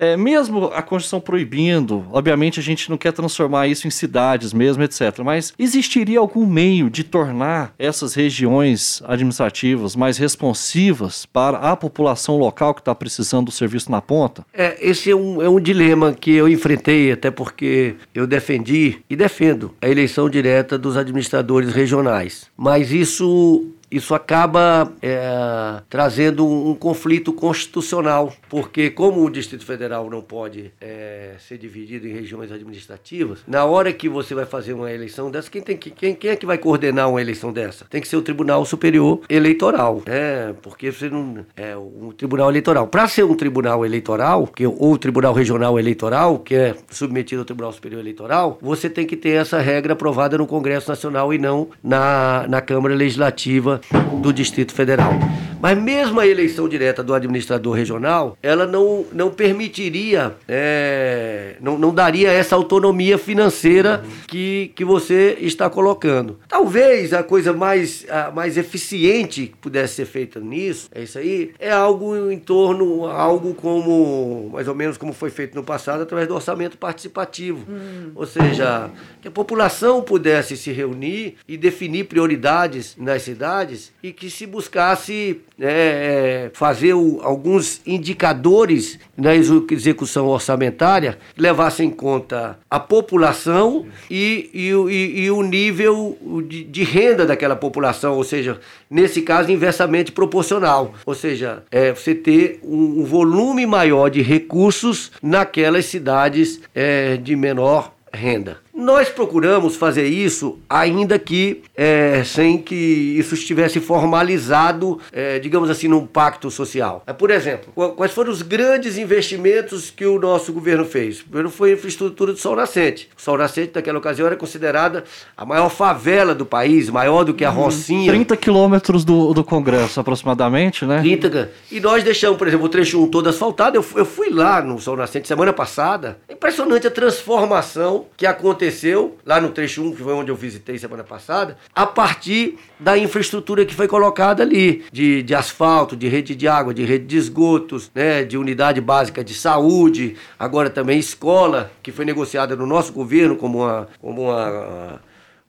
É, mesmo a Constituição proibindo, obviamente a gente não quer transformar isso em cidades mesmo, etc. Mas existiria algum meio de tornar essas regiões administrativas mais responsivas para a população local que está precisando do serviço na ponta? É, esse é um, é um dilema que eu enfrentei, até porque eu defendi e defendo a eleição direta dos administradores regionais. Mas isso isso acaba é, trazendo um, um, conflito constitucional, porque como o Distrito Federal não pode é, ser dividido em regiões administrativas, na hora que você vai fazer uma eleição dessa, quem, tem que, quem, quem é que vai coordenar uma eleição dessa? Tem que ser o Tribunal Superior Eleitoral, né? Porque você não é um Tribunal Eleitoral. Para ser um Tribunal Eleitoral, que ou Tribunal Regional Eleitoral, que é submetido ao Tribunal Superior Eleitoral, você tem que ter essa regra aprovada no Congresso Nacional e não na, na Câmara Legislativa do Distrito Federal. Mas mesmo a eleição direta do administrador regional, ela não, não permitiria, é, não, não daria essa autonomia financeira que, que você está colocando. Talvez a coisa mais, a, mais eficiente que pudesse ser feita nisso, é isso aí, é algo em torno, algo como, mais ou menos como foi feito no passado, através do orçamento participativo. Hum. Ou seja, que a população pudesse se reunir e definir prioridades nas cidades e que se buscasse é, é, fazer o, alguns indicadores na execução orçamentária que levassem em conta a população e, e, e, e o nível de, de, renda daquela população, ou seja, nesse caso, inversamente proporcional. Ou seja, é, você ter um, um volume maior de recursos naquelas cidades é, de menor renda. Nós procuramos fazer isso, ainda que é, sem que isso estivesse formalizado, é, digamos assim, num pacto social. É, por exemplo, quais foram os grandes investimentos que o nosso governo fez? Primeiro foi a infraestrutura do Sol Nascente. O Sol Nascente, naquela ocasião, era considerada a maior favela do país, maior do que a uhum. Rocinha. 30 quilômetros do, do Congresso, aproximadamente, né? 30. E nós deixamos, por exemplo, o trecho 1 todo asfaltado. Eu, eu fui lá no Sol Nascente semana passada. É impressionante a transformação que aconteceu aconteceu lá no trecho 1, que foi onde eu visitei semana passada, a partir da infraestrutura que foi colocada ali, de, de asfalto, de rede de água, de rede de esgotos, né, de unidade básica de saúde, agora também escola, que foi negociada no nosso governo como uma, como uma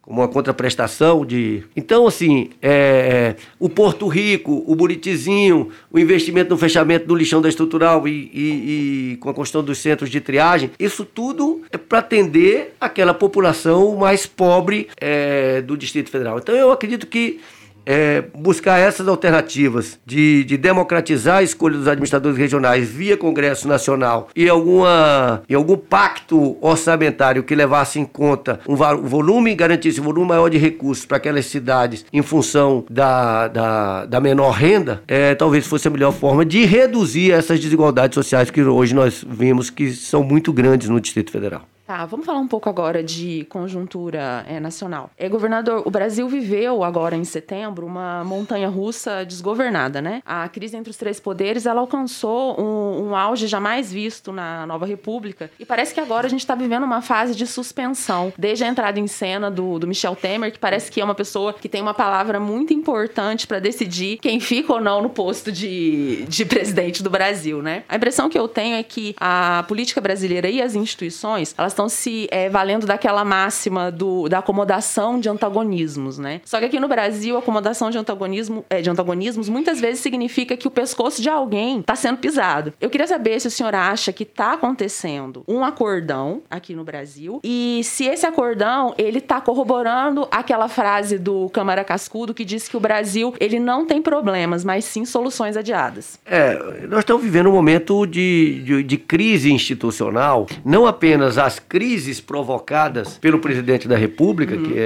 como uma contraprestação de. Então, assim, é, o Porto Rico, o Buritizinho, o investimento no fechamento do lixão da estrutural e, e, e com a construção dos centros de triagem, isso tudo é para atender aquela população mais pobre é, do Distrito Federal. Então, eu acredito que é, buscar essas alternativas de, de democratizar a escolha dos administradores regionais via Congresso Nacional e alguma, e algum pacto orçamentário que levasse em conta um volume, garantisse um volume maior de recursos para aquelas cidades em função da, da, da menor renda, é, talvez fosse a melhor forma de reduzir essas desigualdades sociais que hoje nós vimos que são muito grandes no Distrito Federal. Tá, vamos falar um pouco agora de conjuntura é, nacional. É, governador, o Brasil viveu agora em setembro uma montanha russa desgovernada, né? A crise entre os três poderes ela alcançou um, um auge jamais visto na nova república e parece que agora a gente está vivendo uma fase de suspensão desde a entrada em cena do, do Michel Temer, que parece que é uma pessoa que tem uma palavra muito importante para decidir quem fica ou não no posto de, de presidente do Brasil, né? A impressão que eu tenho é que a política brasileira e as instituições elas estão estão se é, valendo daquela máxima do, da acomodação de antagonismos, né? Só que aqui no Brasil, acomodação de, antagonismo, é, de antagonismos muitas vezes significa que o pescoço de alguém está sendo pisado. Eu queria saber se o senhor acha que está acontecendo um acordão aqui no Brasil e se esse acordão ele está corroborando aquela frase do Câmara Cascudo que diz que o Brasil ele não tem problemas, mas sim soluções adiadas. É, nós estamos vivendo um momento de, de, de crise institucional, não apenas as crises provocadas pelo presidente da República, uhum. que é,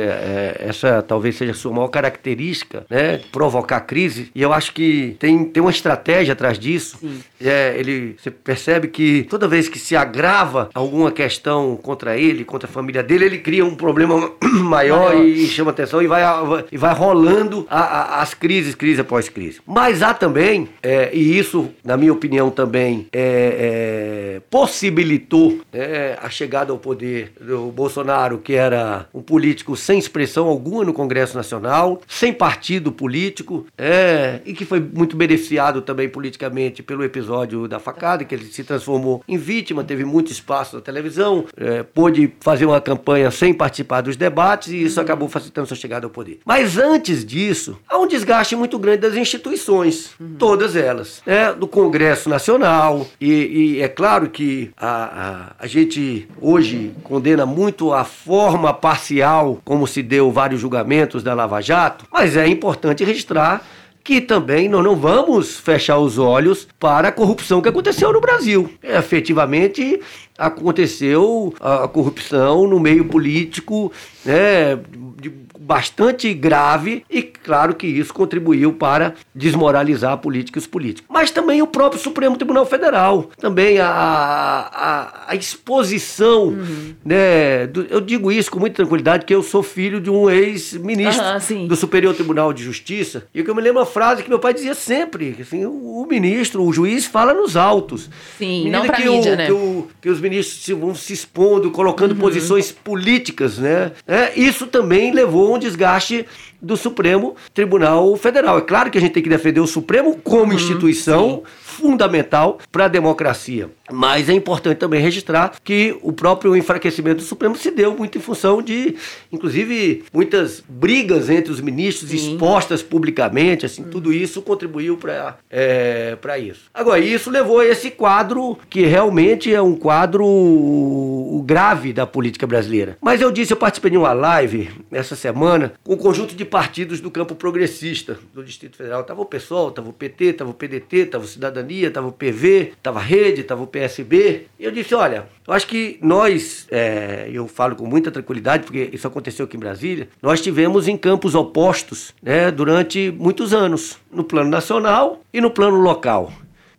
é, essa talvez seja a sua maior característica, né? Provocar crise. E eu acho que tem, tem uma estratégia atrás disso. É, ele, você percebe que toda vez que se agrava alguma questão contra ele, contra a família dele, ele cria um problema maior, maior. e chama atenção e vai, e vai rolando a, a, as crises, crise após crise. Mas há também, é, e isso, na minha opinião, também é, é possibilitou né, a chegada ao poder do Bolsonaro, que era um político sem expressão alguma no Congresso Nacional, sem partido político, é, e que foi muito beneficiado também politicamente pelo episódio da facada, que ele se transformou em vítima, teve muito espaço na televisão, é, pôde fazer uma campanha sem participar dos debates e isso acabou facilitando sua chegada ao poder. Mas antes disso, há um desgaste muito grande das instituições, todas elas, né, do Congresso Nacional, e, e é claro que a, a, a gente hoje hoje condena muito a forma parcial como se deu vários julgamentos da Lava Jato, mas é importante registrar que também nós não vamos fechar os olhos para a corrupção que aconteceu no Brasil. Efetivamente, aconteceu a corrupção no meio político, né, de bastante grave e claro que isso contribuiu para desmoralizar a política e os políticos. Mas também o próprio Supremo Tribunal Federal, também a, a, a exposição, uhum. né, do, eu digo isso com muita tranquilidade, que eu sou filho de um ex-ministro uhum, do Superior Tribunal de Justiça e que eu me lembro uma frase que meu pai dizia sempre, assim, o, o ministro, o juiz fala nos autos. Sim, não pra que mídia, o, né? Que, o, que, os ministros vão se expondo, colocando uhum. posições políticas, né? É, isso também levou um desgaste do Supremo Tribunal Federal. É claro que a gente tem que defender o Supremo como uhum, instituição sim. Fundamental para a democracia. Mas é importante também registrar que o próprio enfraquecimento do Supremo se deu muito em função de, inclusive, muitas brigas entre os ministros Sim. expostas publicamente, assim, hum. tudo isso contribuiu para é, isso. Agora, isso levou a esse quadro que realmente é um quadro grave da política brasileira. Mas eu disse, eu participei de uma live essa semana com um conjunto de partidos do campo progressista do Distrito Federal. Tava o PSOL, tava o PT, tava o PDT, tava o Cidadania, tava o PV, tava a Rede, tava o PSB. E eu disse: olha, eu acho que nós, é, eu falo com muita tranquilidade, porque isso aconteceu aqui em Brasília, nós tivemos em campos opostos né, durante muitos anos, no plano nacional e no plano local.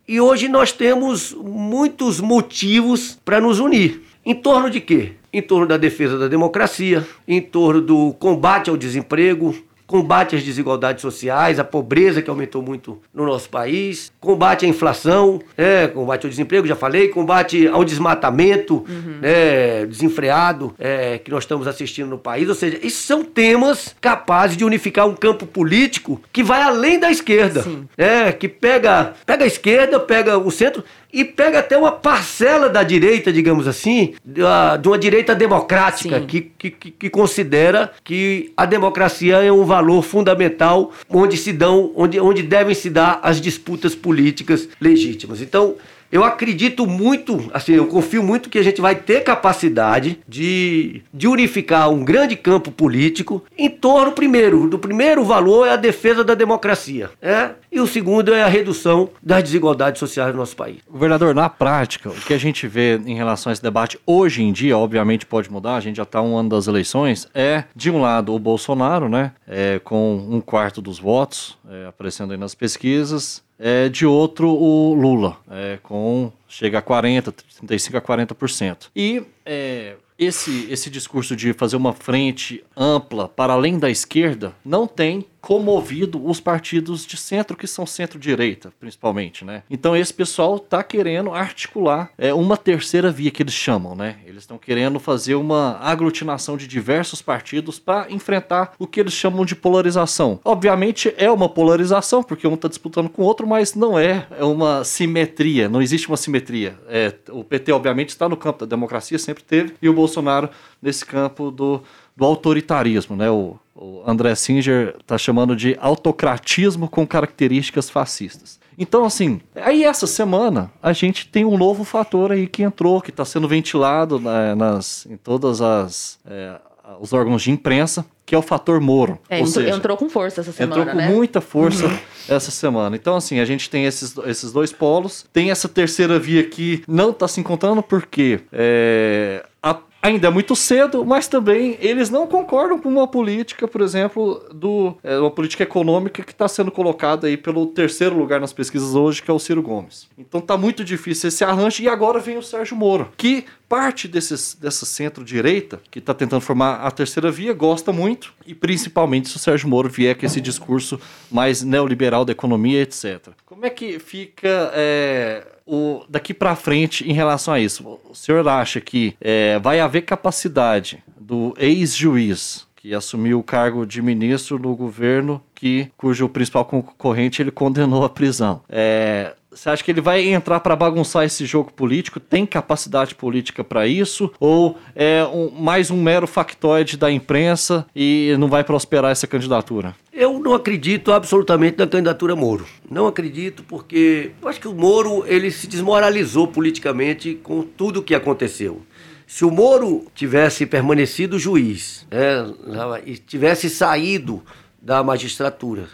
E hoje nós temos muitos motivos para nos unir. Em torno de quê? Em torno da defesa da democracia, em torno do combate ao desemprego, combate às desigualdades sociais, a pobreza que aumentou muito no nosso país, combate à inflação, né, combate ao desemprego, já falei, combate ao desmatamento uhum. né, desenfreado é, que nós estamos assistindo no país. Ou seja, esses são temas capazes de unificar um campo político que vai além da esquerda, né, que pega, pega a esquerda, pega o centro e pega até uma parcela da direita, digamos assim, de uma direita democrática, que, que, que, considera que a democracia é um valor fundamental onde se dão, onde, onde devem se dar as disputas políticas legítimas. Então, eu acredito muito, assim, eu confio muito que a gente vai ter capacidade de, de unificar um grande campo político em torno, primeiro, do primeiro valor é a defesa da democracia, é? e o segundo é a redução das desigualdades sociais no nosso país. Governador, na prática, o que a gente vê em relação a esse debate hoje em dia, obviamente pode mudar, a gente já está um ano das eleições, é, de um lado, o Bolsonaro, né, é, com um quarto dos votos, é, aparecendo aí nas pesquisas, é, de outro o Lula, é, com chega a 40, 35 a 40%. E é, esse, esse discurso de fazer uma frente ampla para além da esquerda não tem comovido os partidos de centro, que são centro-direita, principalmente, né? Então esse pessoal tá querendo articular é, uma terceira via que eles chamam, né? Eles estão querendo fazer uma aglutinação de diversos partidos para enfrentar o que eles chamam de polarização. Obviamente é uma polarização, porque um está disputando com o outro, mas não é, é uma simetria, não existe uma simetria. É, o PT, obviamente, está no campo da democracia, sempre teve, e o Bolsonaro nesse campo do, do autoritarismo, né? O, o André Singer está chamando de autocratismo com características fascistas. Então, assim, aí essa semana a gente tem um novo fator aí que entrou, que está sendo ventilado né, nas, em todas as é, os órgãos de imprensa, que é o fator Moro. É, entrou, seja, entrou, com força essa semana. Entrou com né? muita força uhum. essa semana. Então, assim, a gente tem esses, esses dois polos. Tem essa terceira via que não está se encontrando, porque é, a ainda é muito cedo, mas também eles não concordam com uma política, por exemplo, do é, uma política econômica que está sendo colocada aí pelo terceiro lugar nas pesquisas hoje, que é o Ciro Gomes. Então tá muito difícil esse arranjo e agora vem o Sérgio Moro, que parte desses, dessa centro-direita, que está tentando formar a terceira via, gosta muito, e principalmente se o Sérgio Moro vier com esse discurso mais neoliberal da economia, etc. Como é que fica é, o, daqui para frente em relação a isso? O senhor acha que é, vai haver capacidade do ex-juiz que assumiu o cargo de ministro no governo que cujo principal concorrente ele condenou à prisão. É, você acha que ele vai entrar para bagunçar esse jogo político? Tem capacidade política para isso? Ou é um, mais um mero factoide da imprensa e não vai prosperar essa candidatura? Eu não acredito absolutamente na candidatura Moro. Não acredito porque eu acho que o Moro ele se desmoralizou politicamente com tudo o que aconteceu. Se o Moro tivesse permanecido juiz né, e tivesse saído da magistratura,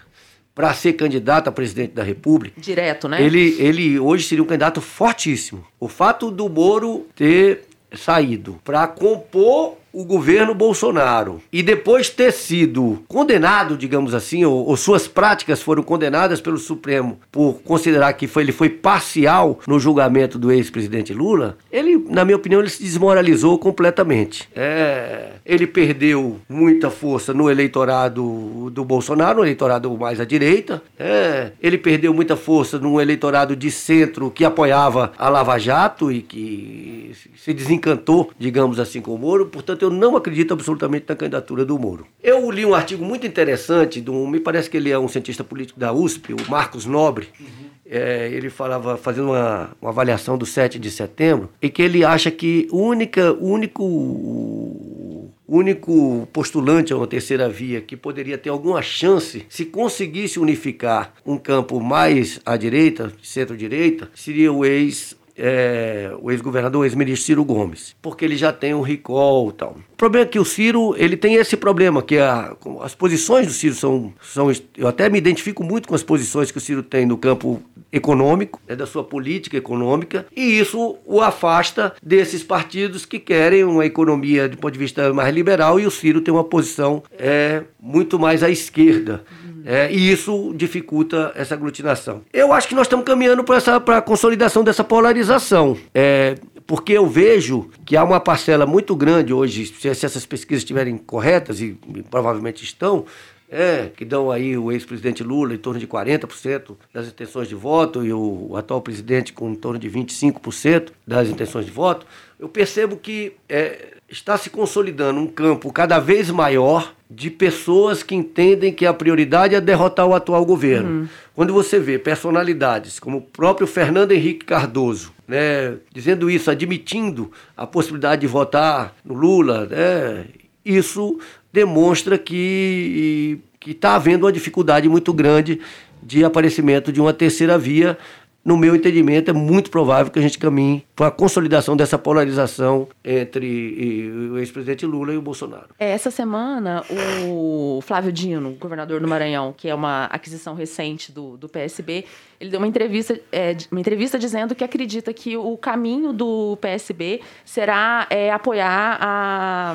para ser candidato a presidente da República. Direto, né? Ele, ele hoje seria um candidato fortíssimo. O fato do Moro ter saído para compor o governo Bolsonaro e depois ter sido condenado, digamos assim, ou, ou, suas práticas foram condenadas pelo Supremo por considerar que foi, ele foi parcial no julgamento do ex-presidente Lula, ele, na minha opinião, ele se desmoralizou completamente. É, ele perdeu muita força no eleitorado do Bolsonaro, eleitorado mais à direita. É, ele perdeu muita força no eleitorado de centro que apoiava a Lava Jato e que se desencantou, digamos assim, com o Moro. Portanto, eu não acredito absolutamente na candidatura do Moro. Eu li um artigo muito interessante, do, me parece que ele é um cientista político da USP, o Marcos Nobre. Uhum. É, ele falava, fazendo uma, uma, avaliação do 7 de setembro, e que ele acha que única, único, único postulante a uma terceira via que poderia ter alguma chance, se conseguisse unificar um campo mais à direita, centro-direita, seria o ex é, o ex-governador, ex-ministro Ciro Gomes, porque ele já tem um recall e tal. O problema é que o Ciro, ele tem esse problema, que a, as posições do Ciro são, são... Eu até me identifico muito com as posições que o Ciro tem no campo econômico, né, da sua política econômica, e isso o afasta desses partidos que querem uma economia do ponto de vista mais liberal, e o Ciro tem uma posição é, muito mais à esquerda. É, e isso dificulta essa aglutinação. Eu acho que nós estamos caminhando para a consolidação dessa polarização. É, porque eu vejo que há uma parcela muito grande hoje, se, se essas pesquisas estiverem corretas, e, e provavelmente estão, é, que dão aí o ex-presidente Lula em torno de 40% das intenções de voto e o, o, atual presidente com em torno de 25% das intenções de voto, eu percebo que é, está se consolidando um campo cada vez maior de pessoas que entendem que a prioridade é derrotar o atual governo. Uhum. Quando você vê personalidades como o próprio Fernando Henrique Cardoso, né, dizendo isso, admitindo a possibilidade de votar no Lula, né, isso demonstra que está havendo uma dificuldade muito grande de aparecimento de uma terceira via no meu entendimento, é muito provável que a gente caminhe para a consolidação dessa polarização entre o ex-presidente Lula e o Bolsonaro. É, essa semana, o Flávio Dino, governador do Maranhão, que é uma aquisição recente do, do PSB, ele deu uma entrevista, é, uma entrevista dizendo que acredita que o caminho do PSB será é, apoiar a,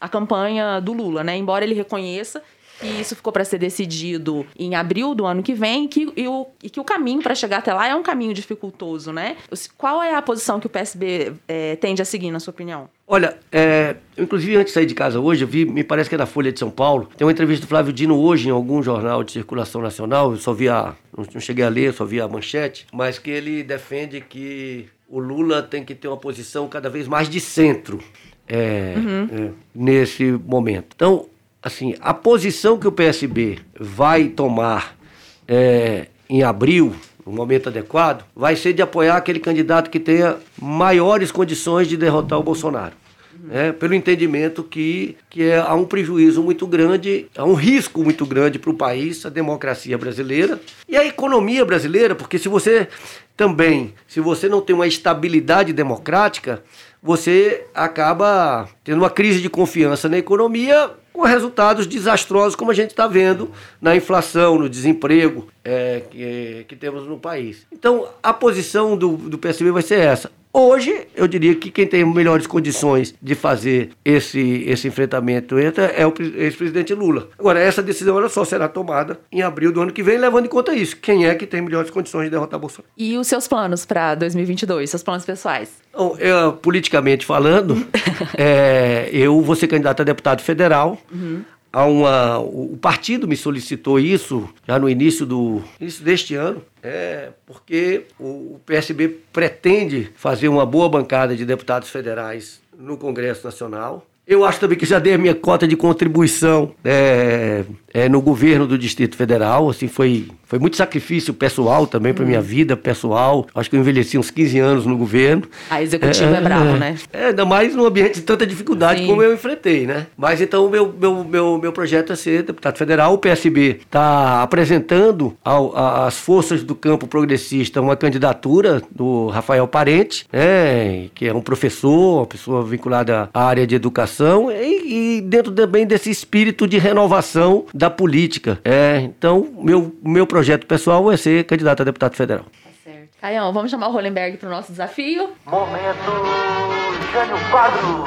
a campanha do Lula, né? Embora ele reconheça que isso ficou para ser decidido em abril do ano que vem que, e, o, e que o caminho para chegar até lá é um caminho dificultoso, né? Qual é a posição que o PSB é, tende a seguir, na sua opinião? Olha, é, inclusive antes de sair de casa hoje, eu vi, me parece que é da Folha de São Paulo, tem uma entrevista do Flávio Dino hoje em algum jornal de circulação nacional, eu só vi a, não cheguei a ler, só vi a manchete, mas que ele defende que o Lula tem que ter uma posição cada vez mais de centro é, uhum. é, nesse momento. Então, assim, a posição que o PSB vai tomar é, em abril, no momento adequado, vai ser de apoiar aquele candidato que tenha maiores condições de derrotar o Bolsonaro. É, pelo entendimento que, que é, há um prejuízo muito grande, há um risco muito grande para o país, a democracia brasileira e a economia brasileira, porque se você também, se você não tem uma estabilidade democrática, você acaba tendo uma crise de confiança na economia com resultados desastrosos, como a gente está vendo na inflação, no desemprego é, que, que, temos no país. Então, a posição do, do PSB vai ser essa. Hoje, eu diria que quem tem melhores condições de fazer esse, esse enfrentamento é o ex-presidente Lula. Agora, essa decisão ela só será tomada em abril do ano que vem, levando em conta isso. Quem é que tem melhores condições de derrotar Bolsonaro? E os seus planos para 2022, seus planos pessoais? Então, eu, politicamente falando, é, eu vou ser candidato a deputado federal. Uhum há uma, o partido me solicitou isso já no início, do, início deste ano, é porque o PSB pretende fazer uma boa bancada de deputados federais no Congresso Nacional. Eu acho também que já dei a minha cota de contribuição é, é, no governo do Distrito Federal. Assim, foi, foi muito sacrifício pessoal também para minha hum. vida pessoal. Acho que eu envelheci uns 15 anos no governo. A executiva é, é bravo, né? É, ainda mais num ambiente de tanta dificuldade Sim. como eu enfrentei, né? Mas então o meu, meu, meu, meu projeto é ser deputado federal. O PSB está apresentando ao, a, as forças do campo progressista uma candidatura do Rafael Parente, né? Que é um professor, uma pessoa vinculada à área de educação e, e, dentro também desse espírito de renovação da política. É, então, meu, meu projeto pessoal é ser candidato a deputado federal. Tá certo. Caião, vamos chamar o Rolenberg para o nosso desafio? Momento Jânio Quadro.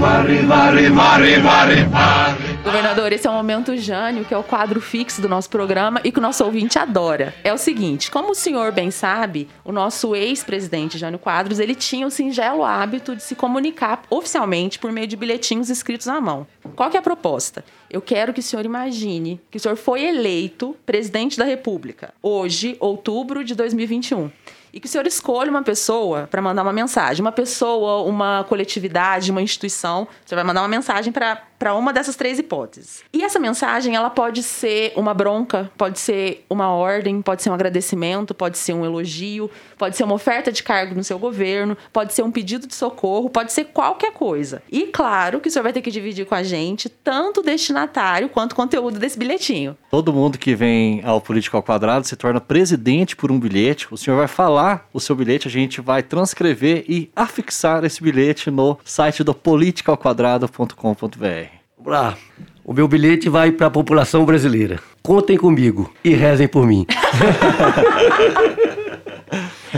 Varre, varre, varre, varre, varre. Governador, esse é o Momento Jânio, que é o quadro fixo do nosso programa e que o nosso ouvinte adora. É o seguinte, como o senhor bem sabe, o nosso ex-presidente Jânio Quadros, ele tinha o singelo hábito de se comunicar oficialmente por meio de bilhetinhos escritos à mão. Qual que é a proposta? Eu quero que o senhor imagine que o senhor foi eleito presidente da República, hoje, outubro de 2021 e que o senhor escolha uma pessoa para mandar uma mensagem. Uma pessoa, uma coletividade, uma instituição. Você vai mandar uma mensagem para uma dessas três hipóteses. E essa mensagem, ela pode ser uma bronca, pode ser uma ordem, pode ser um agradecimento, pode ser um elogio, pode ser uma oferta de cargo no seu governo, pode ser um pedido de socorro, pode ser qualquer coisa. E claro que o senhor vai ter que dividir com a gente tanto o destinatário quanto o conteúdo desse bilhetinho. Todo mundo que vem ao Político ao Quadrado se torna presidente por um bilhete. O senhor vai falar o seu bilhete, a gente vai transcrever e afixar esse bilhete no site do politicalquadrado.com.br. Lá. O meu bilhete vai para a população brasileira. Contem comigo e rezem por mim.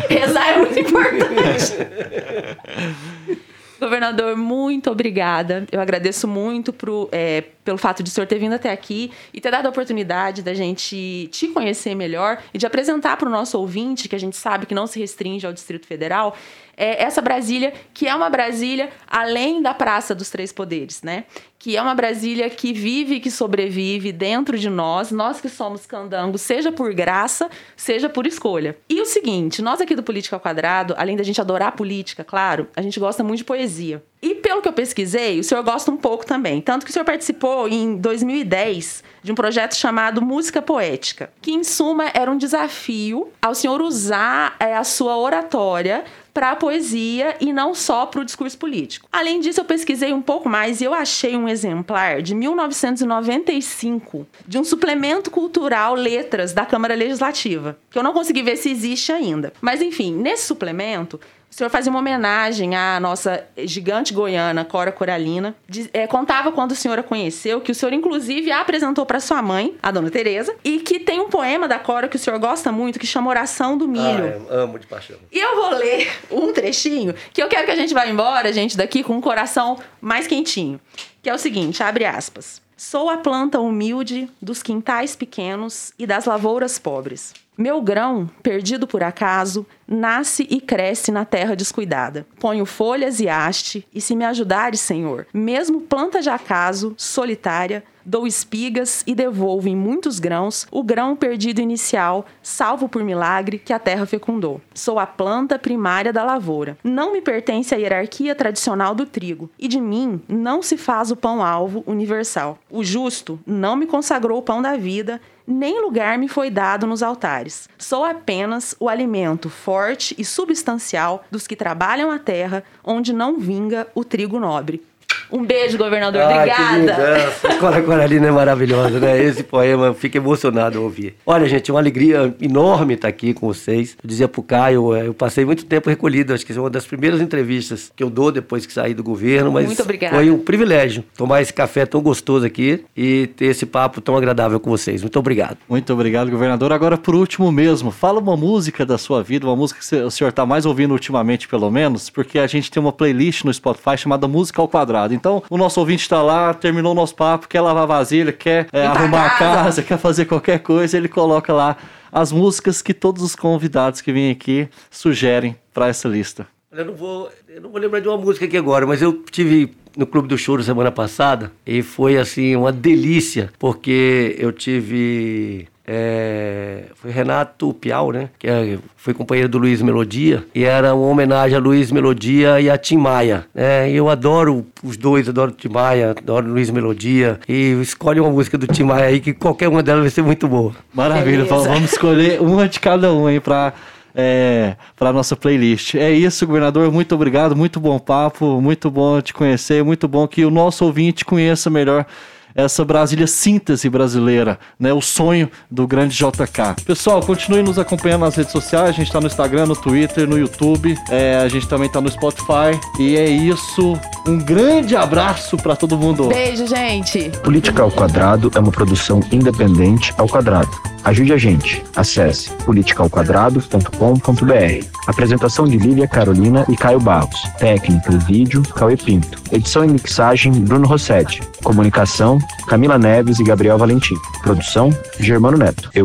Rezar é muito importante. Governador, muito obrigada. Eu agradeço muito pro, é, pelo fato de o senhor ter vindo até aqui e ter dado a oportunidade da gente te conhecer melhor e de apresentar para o nosso ouvinte, que a gente sabe que não se restringe ao Distrito Federal, é essa Brasília, que é uma Brasília além da Praça dos Três Poderes, né? Que é uma Brasília que vive e que sobrevive dentro de nós, nós que somos candangos, seja por graça, seja por escolha. E o seguinte, nós aqui do Política ao Quadrado, além da gente adorar a política, claro, a gente gosta muito de poesia. E pelo que eu pesquisei, o senhor gosta um pouco também. Tanto que o senhor participou em 2010 de um projeto chamado Música Poética, que em suma era um desafio ao senhor usar é, a sua oratória para a poesia e não só para o discurso político. Além disso, eu pesquisei um pouco mais e eu achei um exemplar de 1995 de um suplemento cultural Letras da Câmara Legislativa, que eu não consegui ver se existe ainda. Mas enfim, nesse suplemento o senhor fazia uma homenagem à nossa gigante goiana, Cora Coralina. Diz- é, contava quando o senhor a conheceu, que o senhor, inclusive, a apresentou para sua mãe, a dona Tereza, e que tem um poema da Cora que o senhor gosta muito, que chama Oração do Milho. Ah, amo de paixão. E eu vou ler um trechinho que eu quero que a gente vá embora, gente, daqui com um coração mais quentinho. Que é o seguinte, abre aspas. Sou a planta humilde dos quintais pequenos e das lavouras pobres. Meu grão, perdido por acaso, nasce e cresce na terra descuidada. Ponho folhas e haste, e se me ajudares, Senhor, mesmo planta de acaso, solitária, dou espigas e devolvo em muitos grãos o grão perdido inicial, salvo por milagre que a terra fecundou. Sou a planta primária da lavoura. Não me pertence a hierarquia tradicional do trigo, e de mim não se faz o pão-alvo universal. O justo não me consagrou o pão da vida, nem lugar me foi dado nos altares. Sou apenas o alimento forte e substancial dos que trabalham a terra, onde não vinga o trigo nobre. Um beijo, governador. Que lindo. Obrigada. Essa Cora Coralina é maravilhosa, né? Esse poema, eu fico emocionado ao ouvir. Olha, gente, é uma alegria enorme estar aqui com vocês. Eu dizia pro Caio, eh, eu passei muito tempo recolhido, acho que é uma das primeiras entrevistas que eu dou depois que saí do governo, mas Muito obrigada. foi um privilégio tomar esse café tão gostoso aqui e ter esse papo tão agradável com vocês. Muito obrigado. Muito obrigado, governador. Agora, por último mesmo, fala uma música da sua vida, uma música que o senhor está mais ouvindo ultimamente, pelo menos, porque a gente tem uma playlist no Spotify chamada Música ao Quadrado. Então, o nosso ouvinte está lá, terminou o nosso papo, quer lavar vasilha, quer é, arrumar a casa. casa, quer fazer qualquer coisa, ele coloca lá as músicas que todos os convidados que vêm aqui sugerem para essa lista. Eu não vou, eu não vou lembrar de uma música aqui agora, mas eu tive no Clube do Choro semana passada e foi assim uma delícia, porque eu tive é, foi Renato Piau, né? Que é- foi companheiro do Luiz Melodia e era uma homenagem a Luiz Melodia e a Tim Maia. né? Eu adoro os dois, adoro Tim Maia, adoro Luiz Melodia e escolhe uma música do Tim Maia aí que qualquer uma delas vai ser muito boa. Maravilha, Beleza. va- vamos escolher uma de cada um aí para é, para nossa playlist. É isso, governador. Muito obrigado, muito bom papo, muito bom te conhecer, muito bom que o nosso ouvinte conheça melhor essa Brasília síntese brasileira, né? O sonho do grande JK. Pessoal, continue nos acompanhando nas redes sociais. A gente tá no Instagram, no Twitter, no YouTube. É, a gente também tá no Spotify. E é isso. Um grande abraço para todo mundo. Beijo, gente. Política ao Quadrado é uma produção independente ao quadrado. Ajude a gente. Acesse politicaoquadrado.com.br. Apresentação de Lívia Carolina e Caio Barros. Técnica e vídeo, Cauê Pinto. Edição e mixagem, Bruno Rossetti. Comunicação, Camila Neves e Gabriel Valentim. Produção, Germano Neto. Eu.